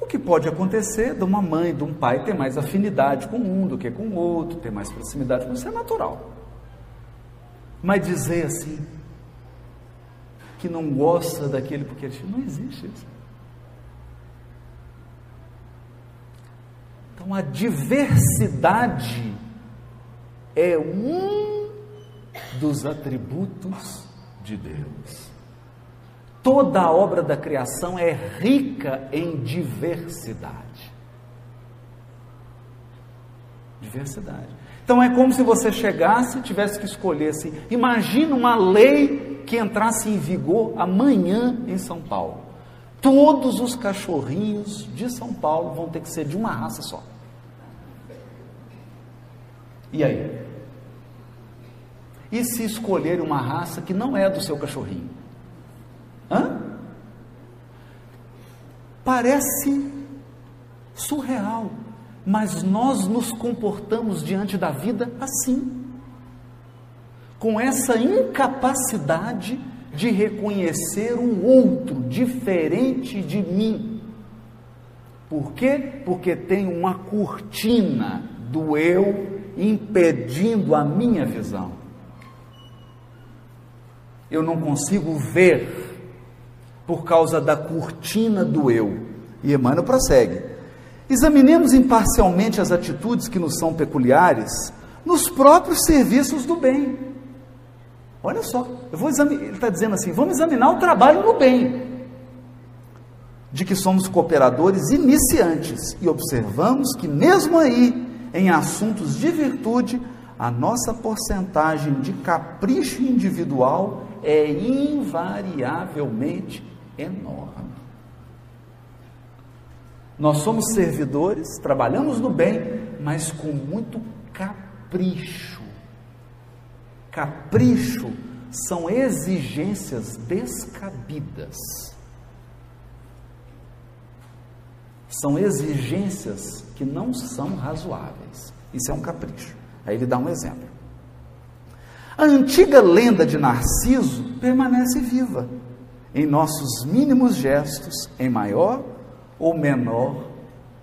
O que pode acontecer de uma mãe, de um pai ter mais afinidade com um do que com o outro, ter mais proximidade com isso é natural. Mas dizer assim, que não gosta daquele porque não existe isso. Então a diversidade é um dos atributos de Deus. Toda a obra da criação é rica em diversidade. Diversidade. Então é como se você chegasse e tivesse que escolher assim. Imagina uma lei que entrasse em vigor amanhã em São Paulo. Todos os cachorrinhos de São Paulo vão ter que ser de uma raça só. E aí? E se escolher uma raça que não é do seu cachorrinho? Hã? Parece surreal. mas nós nos comportamos diante da vida assim, com essa incapacidade de reconhecer um outro diferente de mim. Por quê? Porque tem uma cortina do eu impedindo a minha visão. Eu não consigo ver por causa da cortina do eu. E Emmanuel prossegue. Examinemos imparcialmente as atitudes que nos são peculiares nos próprios serviços do bem. Olha só, ele está dizendo assim: vamos examinar o trabalho no bem, de que somos cooperadores iniciantes e observamos que, mesmo aí, em assuntos de virtude, a nossa porcentagem de capricho individual é invariavelmente enorme. Nós somos servidores, trabalhamos no bem, mas com muito capricho. Capricho são exigências descabidas. São exigências que não são razoáveis. Isso é um capricho. Aí ele dá um exemplo. A antiga lenda de Narciso permanece viva em nossos mínimos gestos, em maior ou menor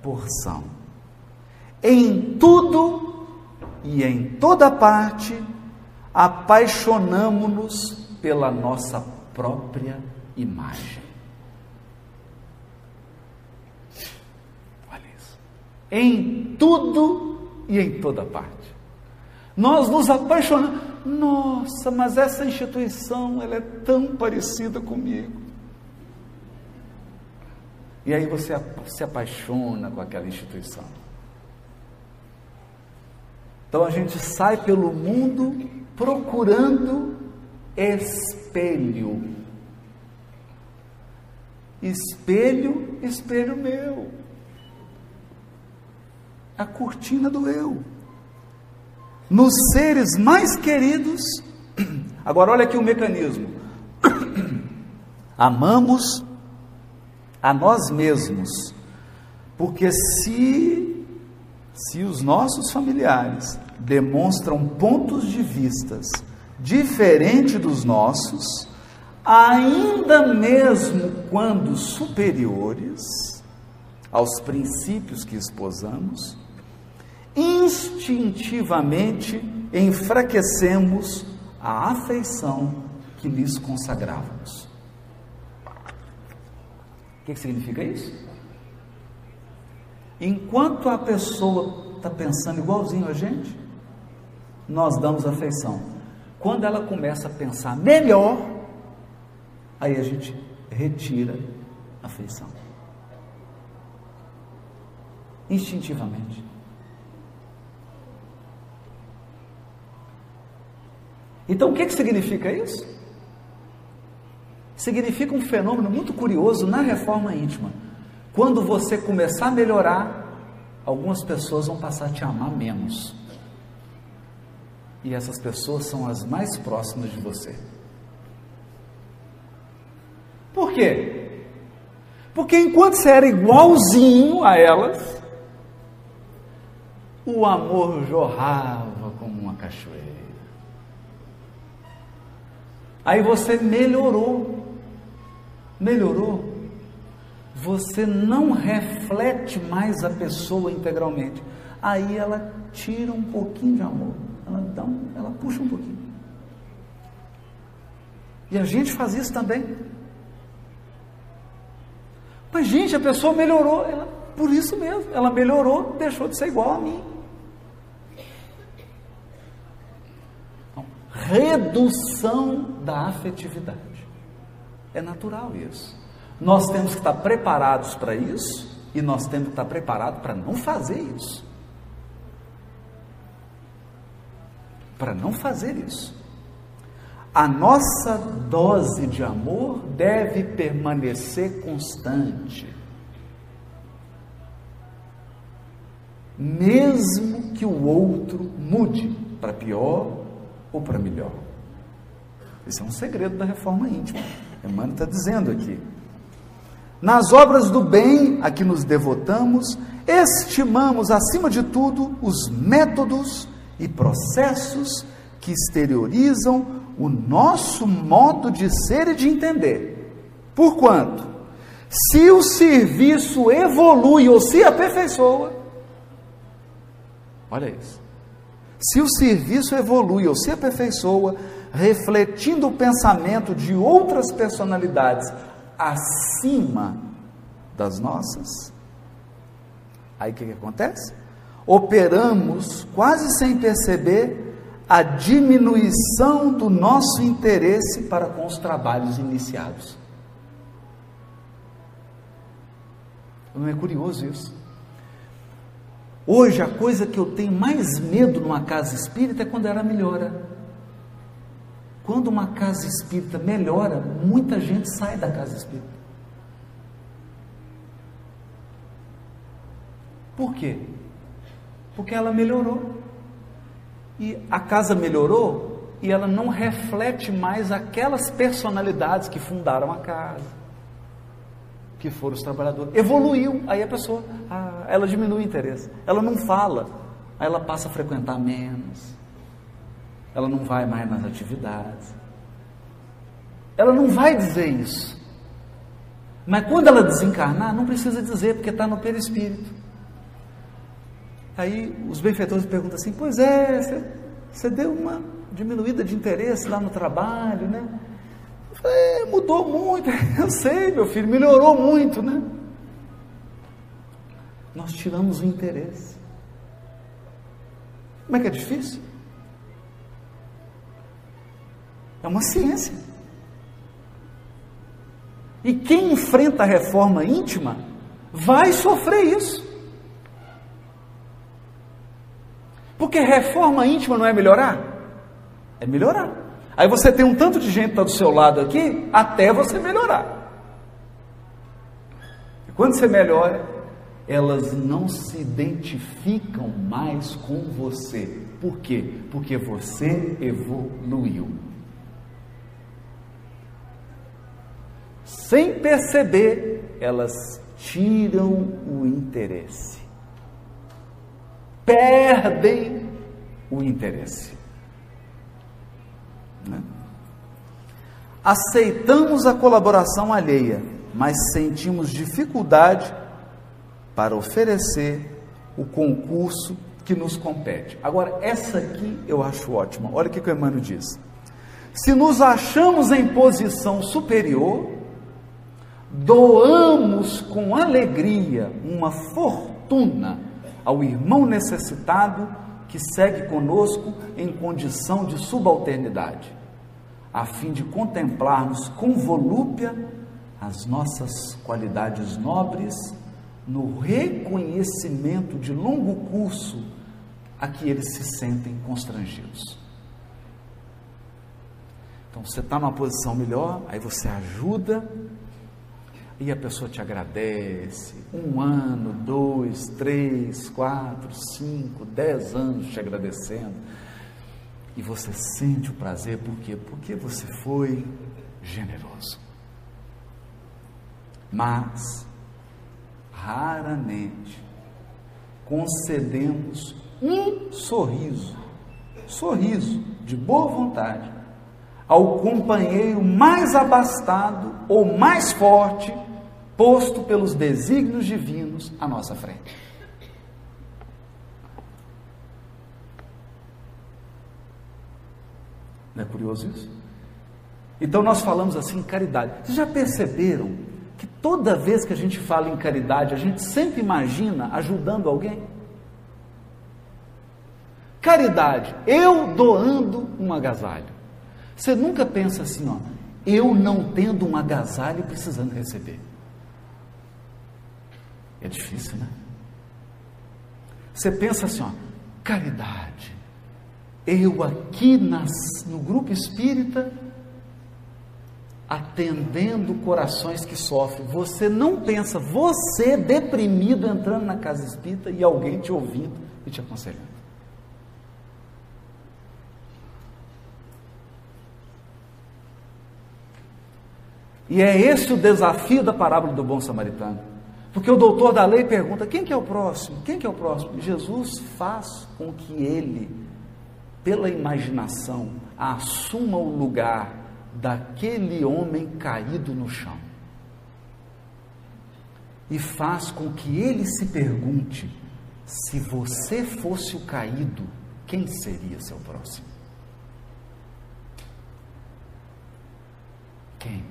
porção. Em tudo e em toda parte, apaixonamo-nos pela nossa própria imagem. Olha isso. Em tudo e em toda parte. Nós nos apaixonamos. Nossa, mas essa instituição ela é tão parecida comigo. E aí você se apaixona com aquela instituição. Então a gente sai pelo mundo procurando espelho. Espelho, espelho meu. A cortina do eu. Nos seres mais queridos. Agora olha aqui o mecanismo. *clears throat* Amamos a nós mesmos. Porque se se os nossos familiares demonstram pontos de vistas diferentes dos nossos, ainda mesmo quando superiores aos princípios que esposamos, instintivamente enfraquecemos a afeição que lhes consagravamos. O que, que significa isso? Enquanto a pessoa está pensando igualzinho a gente, nós damos afeição. Quando ela começa a pensar melhor, aí a gente retira a afeição. Instintivamente. Então, o que, que significa isso? Significa um fenômeno muito curioso na reforma íntima. Quando você começar a melhorar, algumas pessoas vão passar a te amar menos. E essas pessoas são as mais próximas de você. Por quê? Porque enquanto você era igualzinho a elas, o amor jorrava como uma cachoeira. Aí você melhorou. Melhorou. Você não reflete mais a pessoa integralmente. Aí ela tira um pouquinho de amor. Ela dá um, ela puxa um pouquinho. E a gente faz isso também. Mas, gente, a pessoa melhorou. Ela, por isso mesmo. Ela melhorou, deixou de ser igual a mim. Redução da afetividade. É natural isso. Nós temos que estar preparados para isso e nós temos que estar preparados para não fazer isso. Para não fazer isso. A nossa dose de amor deve permanecer constante. Mesmo que o outro mude para pior ou para melhor. Esse é um segredo da reforma íntima. Emmanuel está dizendo aqui. Nas obras do bem a que nos devotamos, estimamos, acima de tudo, os métodos e processos que exteriorizam o nosso modo de ser e de entender. Porquanto, se o serviço evolui ou se aperfeiçoa, olha isso. Se o serviço evolui ou se aperfeiçoa, refletindo o pensamento de outras personalidades acima das nossas, aí o que, que acontece? Operamos quase sem perceber a diminuição do nosso interesse para com os trabalhos iniciados. Não é curioso isso? Hoje, a coisa que eu tenho mais medo numa casa espírita é quando ela melhora. Quando uma casa espírita melhora, muita gente sai da casa espírita. Por quê? Porque ela melhorou. E a casa melhorou e ela não reflete mais aquelas personalidades que fundaram a casa, que foram os trabalhadores. Evoluiu, aí a pessoa, ah, ela diminui o interesse. Ela não fala, aí ela passa a frequentar menos. Ela não vai mais nas atividades. Ela não vai dizer isso. Mas quando ela desencarnar, não precisa dizer, porque está no perispírito. Aí os benfeitores perguntam assim: Pois é, você, você deu uma diminuída de interesse lá no trabalho, né? É, mudou muito, *laughs* eu sei, meu filho, melhorou muito, né? Nós tiramos o interesse. Como é que é difícil? É uma ciência. E quem enfrenta a reforma íntima vai sofrer isso. Porque reforma íntima não é melhorar? É melhorar. Aí você tem um tanto de gente está do seu lado aqui, até você melhorar. E quando você melhora, elas não se identificam mais com você. Por quê? Porque você evoluiu. Sem perceber, elas tiram o interesse perdem o interesse. Né? Aceitamos a colaboração alheia, mas sentimos dificuldade para oferecer o concurso que nos compete. Agora, essa aqui eu acho ótima. Olha o que o Emmanuel diz. Se nos achamos em posição superior, doamos com alegria uma fortuna ao irmão necessitado que segue conosco em condição de subalternidade, a fim de contemplarmos com volúpia as nossas qualidades nobres no reconhecimento de longo curso a que eles se sentem constrangidos. Então você está numa posição melhor, aí você ajuda e a pessoa te agradece. Um ano, dois, três, quatro, cinco, dez anos te agradecendo. E você sente o prazer, por quê? Porque você foi generoso. Mas, raramente, concedemos um sorriso, sorriso de boa vontade, ao companheiro mais abastado ou mais forte posto pelos desígnios divinos à nossa frente. Não é curioso isso? Então nós falamos assim caridade. Vocês já perceberam que toda vez que a gente fala em caridade, a gente sempre imagina ajudando alguém? Caridade, eu doando um agasalho. Você nunca pensa assim, ó, eu não tendo um agasalho precisando receber. É difícil, né? Você pensa assim, ó, caridade. Eu aqui nas, no grupo espírita, atendendo corações que sofrem. Você não pensa, você deprimido entrando na casa espírita e alguém te ouvindo e te aconselhando. E é esse o desafio da parábola do bom samaritano. Porque o doutor da lei pergunta: quem que é o próximo? Quem que é o próximo? Jesus faz com que ele, pela imaginação, assuma o lugar daquele homem caído no chão. E faz com que ele se pergunte: se você fosse o caído, quem seria seu próximo? Quem?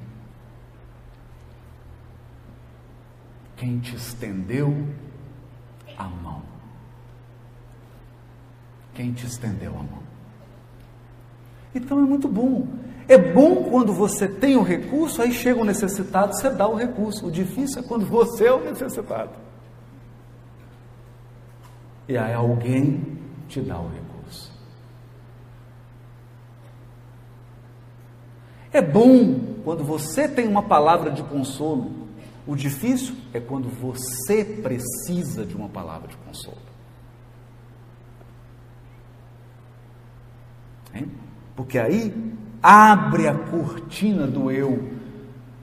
Quem te estendeu a mão? Quem te estendeu a mão? Então é muito bom. É bom quando você tem o recurso, aí chega o necessitado, você dá o recurso. O difícil é quando você é o necessitado. E aí alguém te dá o recurso. É bom quando você tem uma palavra de consolo. O difícil é quando você precisa de uma palavra de consolo. Hein? Porque aí abre a cortina do eu.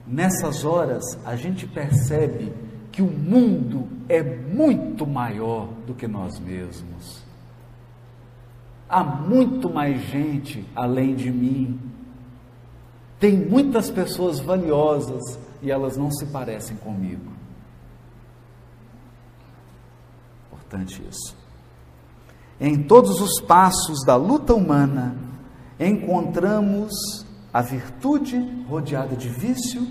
Nessas horas a gente percebe que o mundo é muito maior do que nós mesmos. Há muito mais gente além de mim. Tem muitas pessoas valiosas e elas não se parecem comigo. Importante isso. Em todos os passos da luta humana, encontramos a virtude rodeada de vício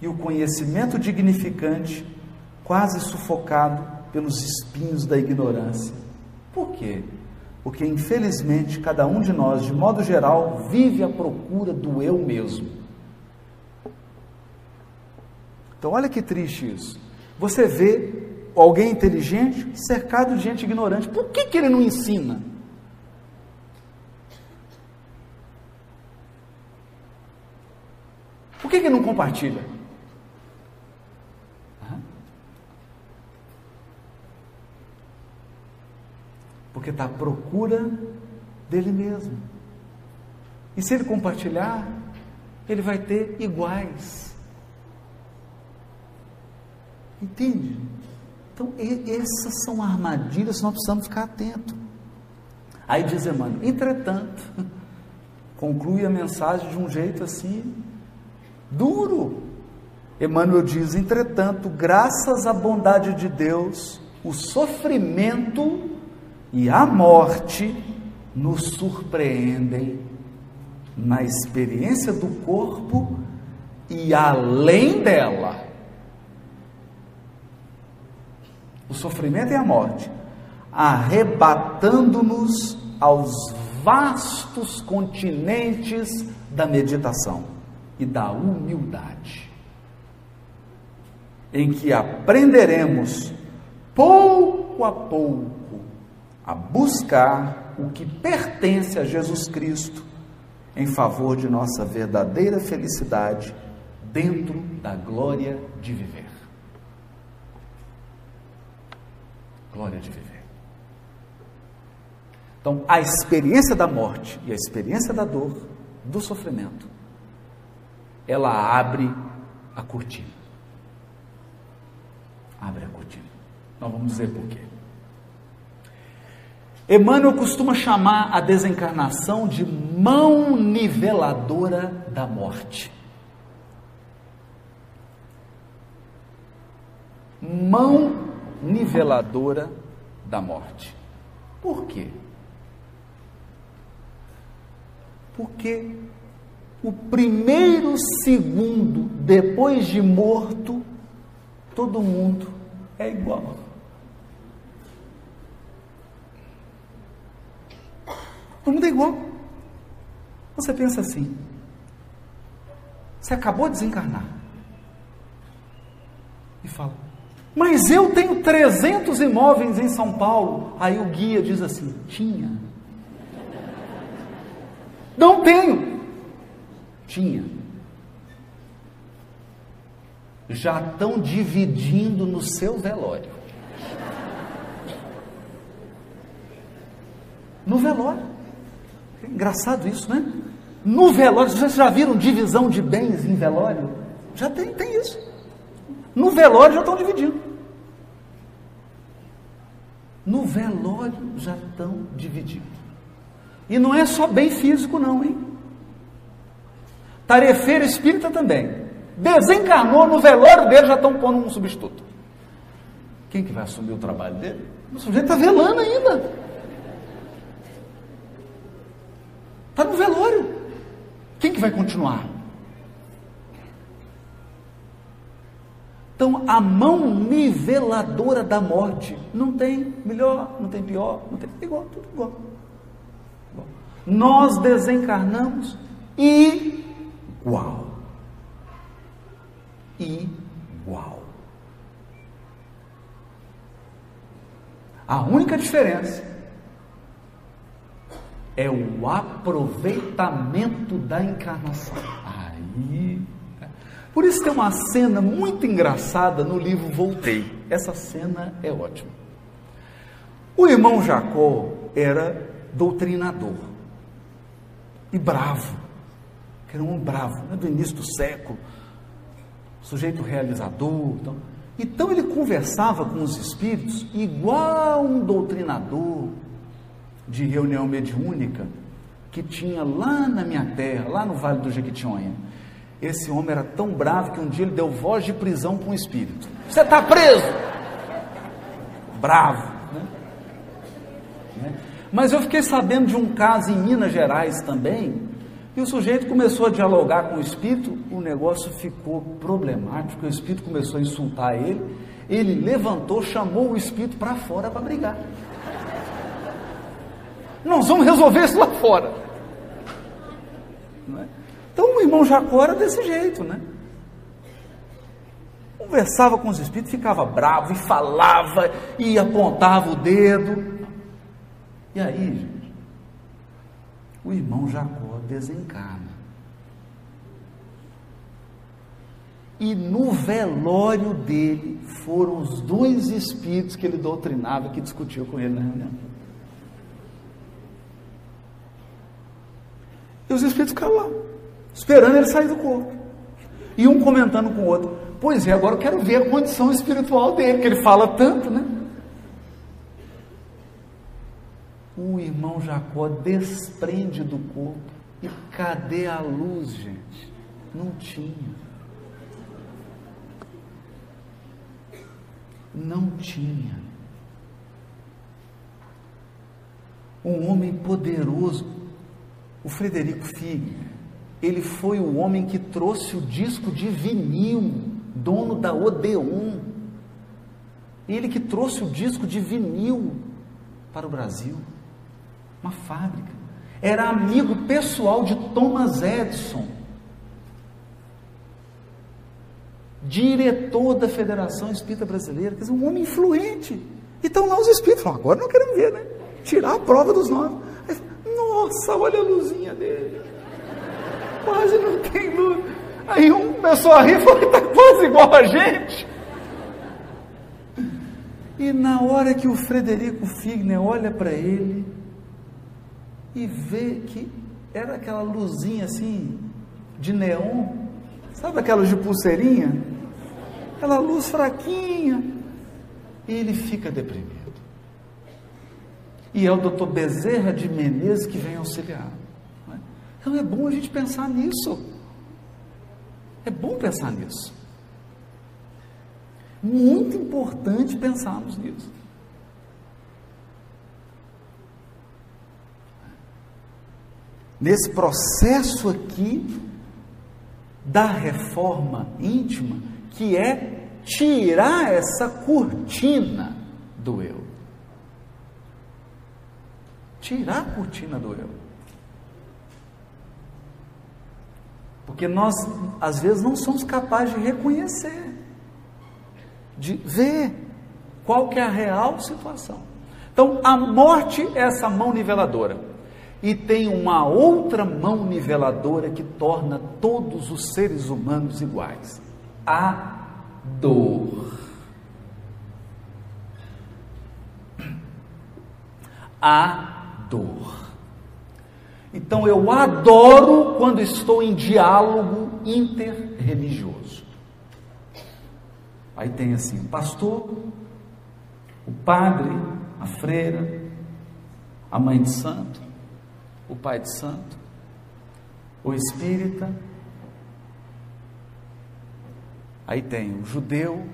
e o conhecimento dignificante quase sufocado pelos espinhos da ignorância. Por quê? Porque infelizmente cada um de nós, de modo geral, vive à procura do eu mesmo. Então, olha que triste isso. Você vê alguém inteligente cercado de gente ignorante. Por que, que ele não ensina? Por que, que não compartilha? Porque está à procura dele mesmo. E se ele compartilhar, ele vai ter iguais. Entende? Então, essas são armadilhas que nós precisamos ficar atentos. Aí diz Emmanuel, entretanto, *laughs* conclui a mensagem de um jeito assim, duro. Emmanuel diz, entretanto, graças à bondade de Deus, o sofrimento e a morte nos surpreendem na experiência do corpo e além dela. o sofrimento e a morte, arrebatando-nos aos vastos continentes da meditação e da humildade, em que aprenderemos pouco a pouco a buscar o que pertence a Jesus Cristo em favor de nossa verdadeira felicidade dentro da glória de viver. glória de viver. Então, a experiência da morte e a experiência da dor, do sofrimento, ela abre a cortina. Abre a cortina. Nós vamos dizer por quê. Emmanuel costuma chamar a desencarnação de mão niveladora da morte. Mão niveladora da morte. Por quê? Porque o primeiro segundo depois de morto, todo mundo é igual. Todo mundo é igual. Você pensa assim: você acabou de desencarnar e fala, mas eu tenho 300 imóveis em São Paulo. Aí o guia diz assim: tinha. Não tenho. Tinha. Já estão dividindo no seu velório. No velório. É engraçado isso, né? No velório, vocês já viram divisão de bens em velório? Já tem, tem isso. No velório já estão dividindo. no velório já estão divididos. E não é só bem físico, não, hein? Tarefeiro espírita também. Desencarnou no velório dele, já estão pondo um substituto. Quem que vai assumir o trabalho dele? O sujeito está velando ainda. Está no velório. Quem que vai continuar? Então, a mão niveladora da morte não tem melhor, não tem pior, não tem igual, tudo igual. Nós desencarnamos igual. Igual. A única diferença é o aproveitamento da encarnação. Aí. Por isso tem uma cena muito engraçada no livro Voltei. Essa cena é ótima. O irmão Jacó era doutrinador e bravo, era um bravo, né, do início do século, sujeito realizador. Então, então ele conversava com os espíritos igual um doutrinador de reunião mediúnica que tinha lá na minha terra, lá no Vale do Jequitinhonha. Esse homem era tão bravo que um dia ele deu voz de prisão para um espírito. Você está preso! Bravo. Né? né? Mas eu fiquei sabendo de um caso em Minas Gerais também, e o sujeito começou a dialogar com o espírito, o negócio ficou problemático, o espírito começou a insultar ele, ele levantou, chamou o espírito para fora para brigar. Nós vamos resolver isso lá fora. É? Então o irmão Jacó era desse jeito, né? Conversava com os espíritos, ficava bravo e falava e apontava o dedo. E aí, o irmão Jacó desencarna. E no velório dele foram os dois espíritos que ele doutrinava, que discutiu com ele na reunião. E os espíritos ficaram lá, esperando ele sair do corpo. E um comentando com o outro: Pois é, agora eu quero ver a condição espiritual dele, que ele fala tanto, né? O irmão Jacó desprende do corpo. E cadê a luz, gente? Não tinha. Não tinha. Um homem poderoso, o Frederico Fig, ele foi o homem que trouxe o disco de vinil, dono da Odeon. Ele que trouxe o disco de vinil para o Brasil uma fábrica. Era amigo pessoal de Thomas Edison, diretor da Federação Espírita Brasileira, quer dizer, um homem influente. Então os espíritos falam, agora não queremos ver, né? Tirar a prova dos nove. Nossa, olha a luzinha dele. Quase não tem luz. Aí um começou a rir e falou, está quase igual a gente. E na hora que o Frederico Figner olha para ele, e vê que era aquela luzinha assim de neon, sabe aquelas de pulseirinha? Aquela luz fraquinha. E ele fica deprimido. E é o doutor Bezerra de Menezes que vem auxiliar. É? Então é bom a gente pensar nisso. É bom pensar nisso. Muito importante pensarmos nisso. Nesse processo aqui da reforma íntima, que é tirar essa cortina do eu. Tirar a cortina do eu. Porque nós, às vezes, não somos capazes de reconhecer, de ver qual que é a real situação. Então, a morte é essa mão niveladora e tem uma outra mão niveladora que torna todos os seres humanos iguais: a dor. A dor. Então eu adoro quando estou em diálogo interreligioso. Aí tem assim, o pastor, o padre a freira, a mãe de santo, o pai de santo, o espírita. Aí tem o judeu,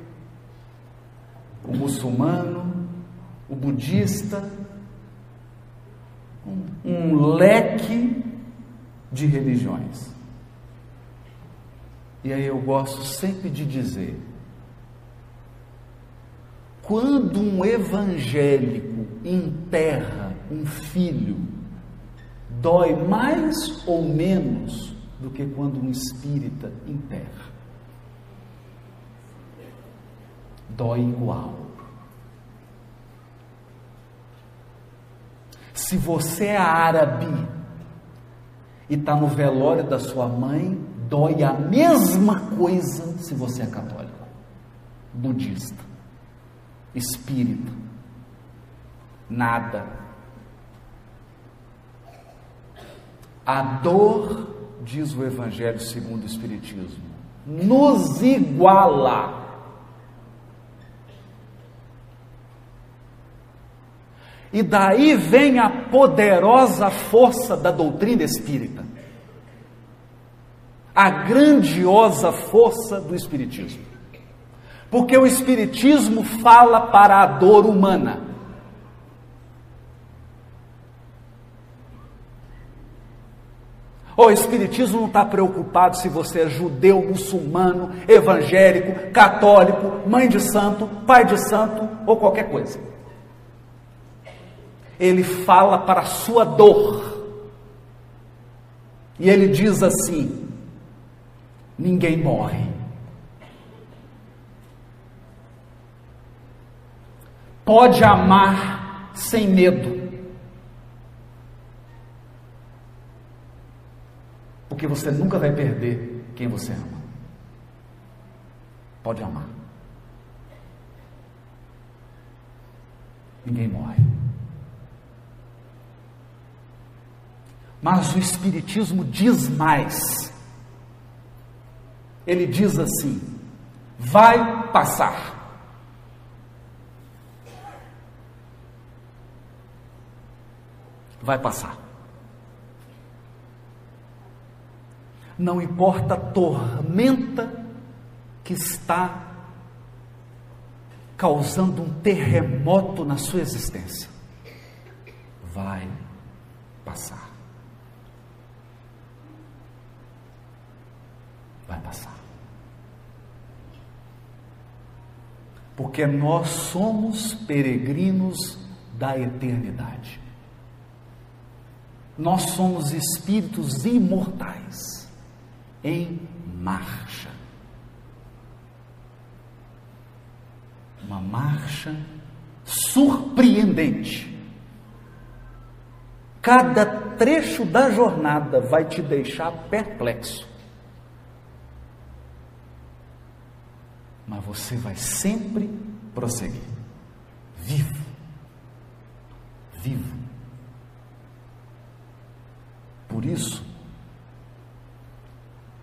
o muçulmano, o budista, um, um leque de religiões. E aí eu gosto sempre de dizer: quando um evangélico enterra um filho, dói mais ou menos do que quando um espírita enterra. Dói igual. Se você é árabe e está no velório da sua mãe, dói a mesma coisa se você é católico, budista, espírita. Nada. A dor, diz o Evangelho segundo o Espiritismo, nos iguala E daí vem a poderosa força da doutrina espírita. A grandiosa força do Espiritismo. Porque o Espiritismo fala para a dor humana. O Espiritismo não está preocupado se você é judeu, muçulmano, evangélico, católico, mãe de santo, pai de santo ou qualquer coisa ele fala para a sua dor. E ele diz assim: ninguém morre. Pode amar sem medo. Porque você nunca vai perder quem você ama. Pode amar. Ninguém morre. Mas o Espiritismo diz mais. Ele diz assim: vai passar. Vai passar. Não importa a tormenta que está causando um terremoto na sua existência, vai passar. vai passar. Porque nós somos peregrinos da eternidade. Nós somos espíritos imortais em marcha. Uma marcha surpreendente. Cada trecho da jornada vai te deixar perplexo. mas você vai sempre prosseguir. Vivo. Vivo. Por isso,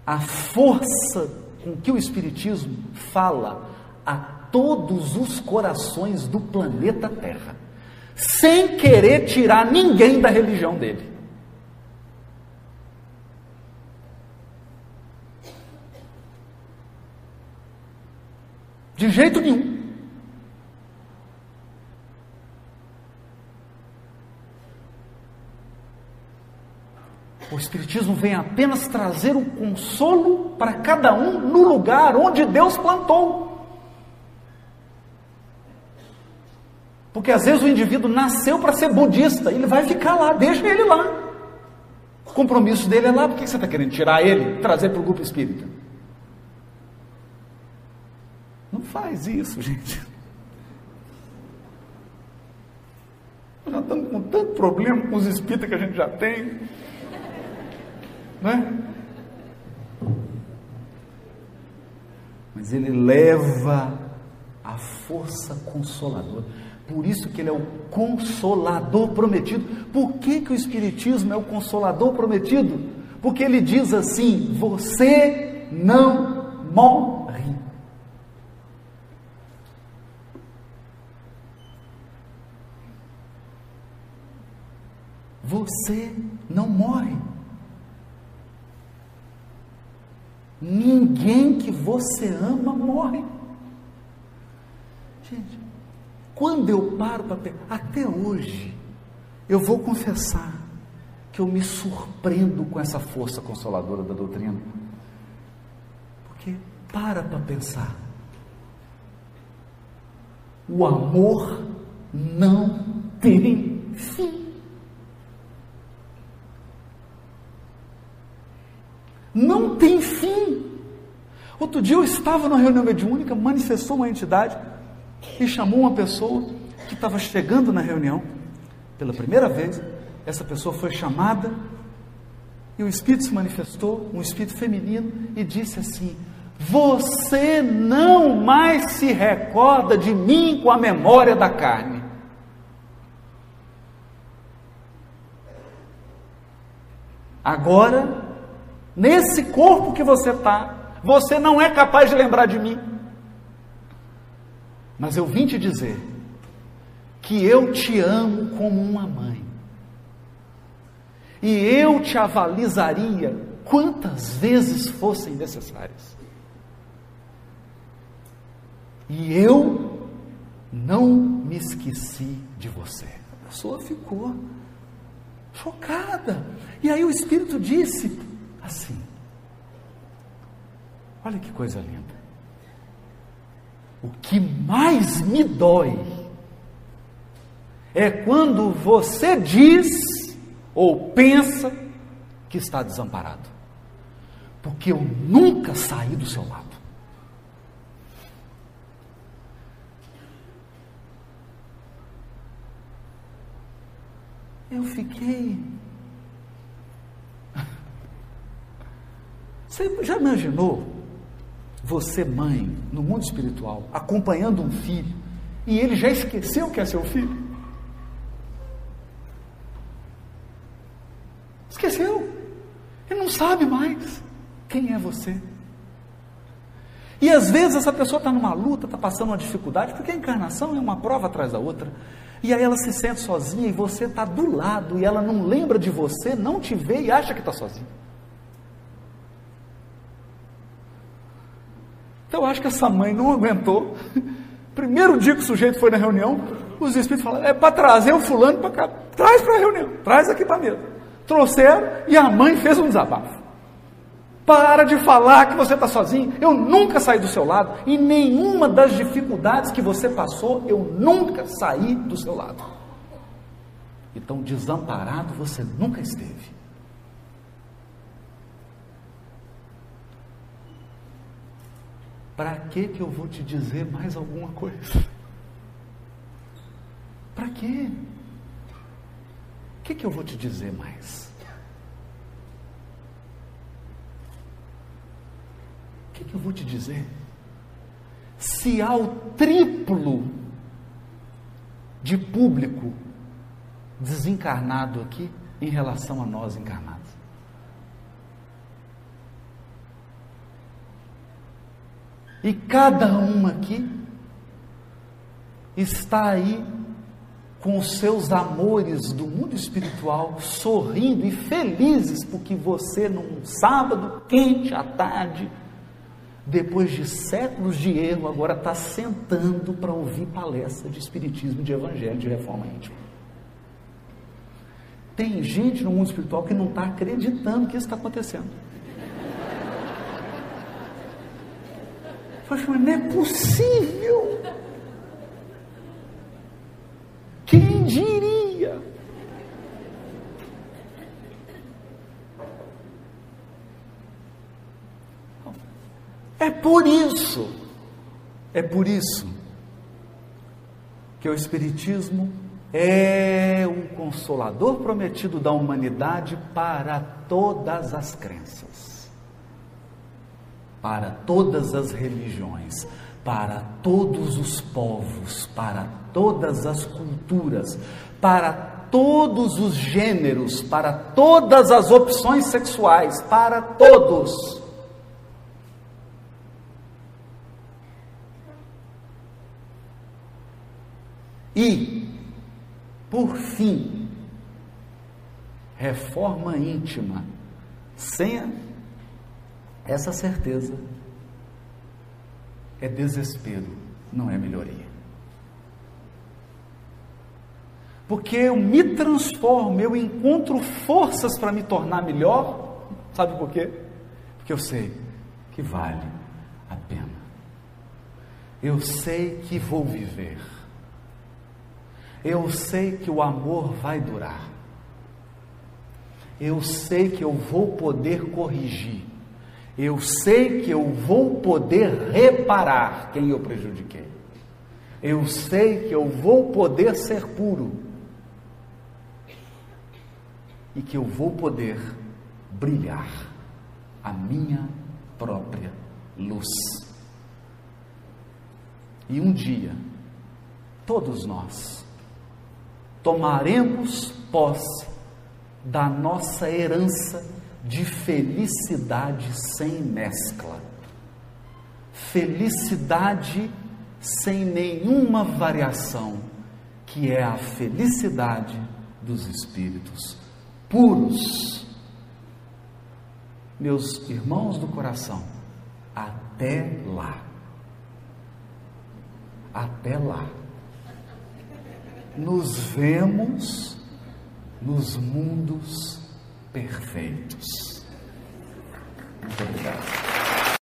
a força com que o Espiritismo fala a todos os corações do planeta Terra, sem querer tirar ninguém da religião dele. De jeito nenhum. O Espiritismo vem apenas trazer o consolo para cada um no lugar onde Deus plantou. Porque às vezes o indivíduo nasceu para ser budista, ele vai ficar lá, deixa ele lá. O compromisso dele é lá, por que você está querendo tirar ele, trazer para o grupo espírita? Não faz isso, *laughs* gente. Nós já estamos com tanto problema com os espíritos que a gente já tem. Né? Mas ele leva a força consoladora. Por isso que ele é o consolador prometido. Por que, que o Espiritismo é o consolador prometido? Porque ele diz assim: você não morre. você não morre. Ninguém que você ama morre. Gente, quando eu paro para pensar, até hoje, eu vou confessar que eu me surpreendo com essa força consoladora da doutrina. Porque para para pensar. O amor não tem fim. Não tem fim. Outro dia eu estava numa reunião mediúnica, manifestou uma entidade e chamou uma pessoa que estava chegando na reunião pela primeira vez. Essa pessoa foi chamada e o Espírito se manifestou, um Espírito feminino, e disse assim: Você não mais se recorda de mim com a memória da carne. Agora, nesse corpo que você está, você não é capaz de lembrar de mim. Mas eu vim te dizer que eu te amo como uma mãe. E eu te avalizaria quantas vezes fossem necessárias. E eu não me esqueci de você. A pessoa ficou chocada. E aí o Espírito disse assim: Olha que coisa linda. O que mais me dói é quando você diz ou pensa que está desamparado, porque eu nunca saí do seu lado. Eu fiquei. Você já imaginou você, mãe, no mundo espiritual, acompanhando um filho, e ele já esqueceu que é seu filho? Esqueceu. Ele não sabe mais quem é você. E às vezes essa pessoa está numa luta, está passando uma dificuldade, porque a encarnação é uma prova atrás da outra. E aí ela se sente sozinha e você está do lado e ela não lembra de você, não te vê e acha que está sozinha. Então eu acho que essa mãe não aguentou. *laughs* Primeiro dia que o sujeito foi na reunião, os espíritos falaram: é para trazer o fulano para cá, traz para a reunião, traz aqui para a mesa. Trouxeram e a mãe fez um desabafo. Para de falar que você está sozinho. Eu nunca saí do seu lado. E nenhuma das dificuldades que você passou, eu nunca saí do seu lado. Então, desamparado você nunca esteve. Para que que eu vou te dizer mais alguma coisa? Para quê? O que que eu vou te dizer mais? O que que eu vou te dizer? Se há o triplo de público desencarnado aqui em relação a nós encarnados. E cada um aqui está aí com os seus amores do mundo espiritual, sorrindo e felizes porque você, num sábado quente à tarde, depois de séculos de erro, agora está sentando para ouvir palestra de Espiritismo, de Evangelho, de reforma íntima. Tem gente no mundo espiritual que não está acreditando que isso está acontecendo. Mas não é possível. Quem diria? É por isso, é por isso que o Espiritismo é um consolador prometido da humanidade para todas as crenças para todas as religiões, para todos os povos, para todas as culturas, para todos os gêneros, para todas as opções sexuais, para todos. E, por fim, reforma íntima, sem essa certeza, é desespero, não é melhoria. Porque eu me transformo, eu encontro forças para me tornar melhor, sabe por quê? Porque eu sei que vale a pena. Eu sei que vou viver. Eu sei que o amor vai durar. Eu sei que eu vou poder corrigir. Eu sei que eu vou poder reparar quem eu prejudiquei. Eu sei que eu vou poder ser puro. E que eu vou poder brilhar a minha própria luz. E um dia, todos nós tomaremos posse da nossa herança de felicidade sem mescla, felicidade sem nenhuma variação, que é a felicidade dos espíritos puros. Meus irmãos do coração, até lá, até lá, nos vemos nos mundos perfeitos. Muito obrigado.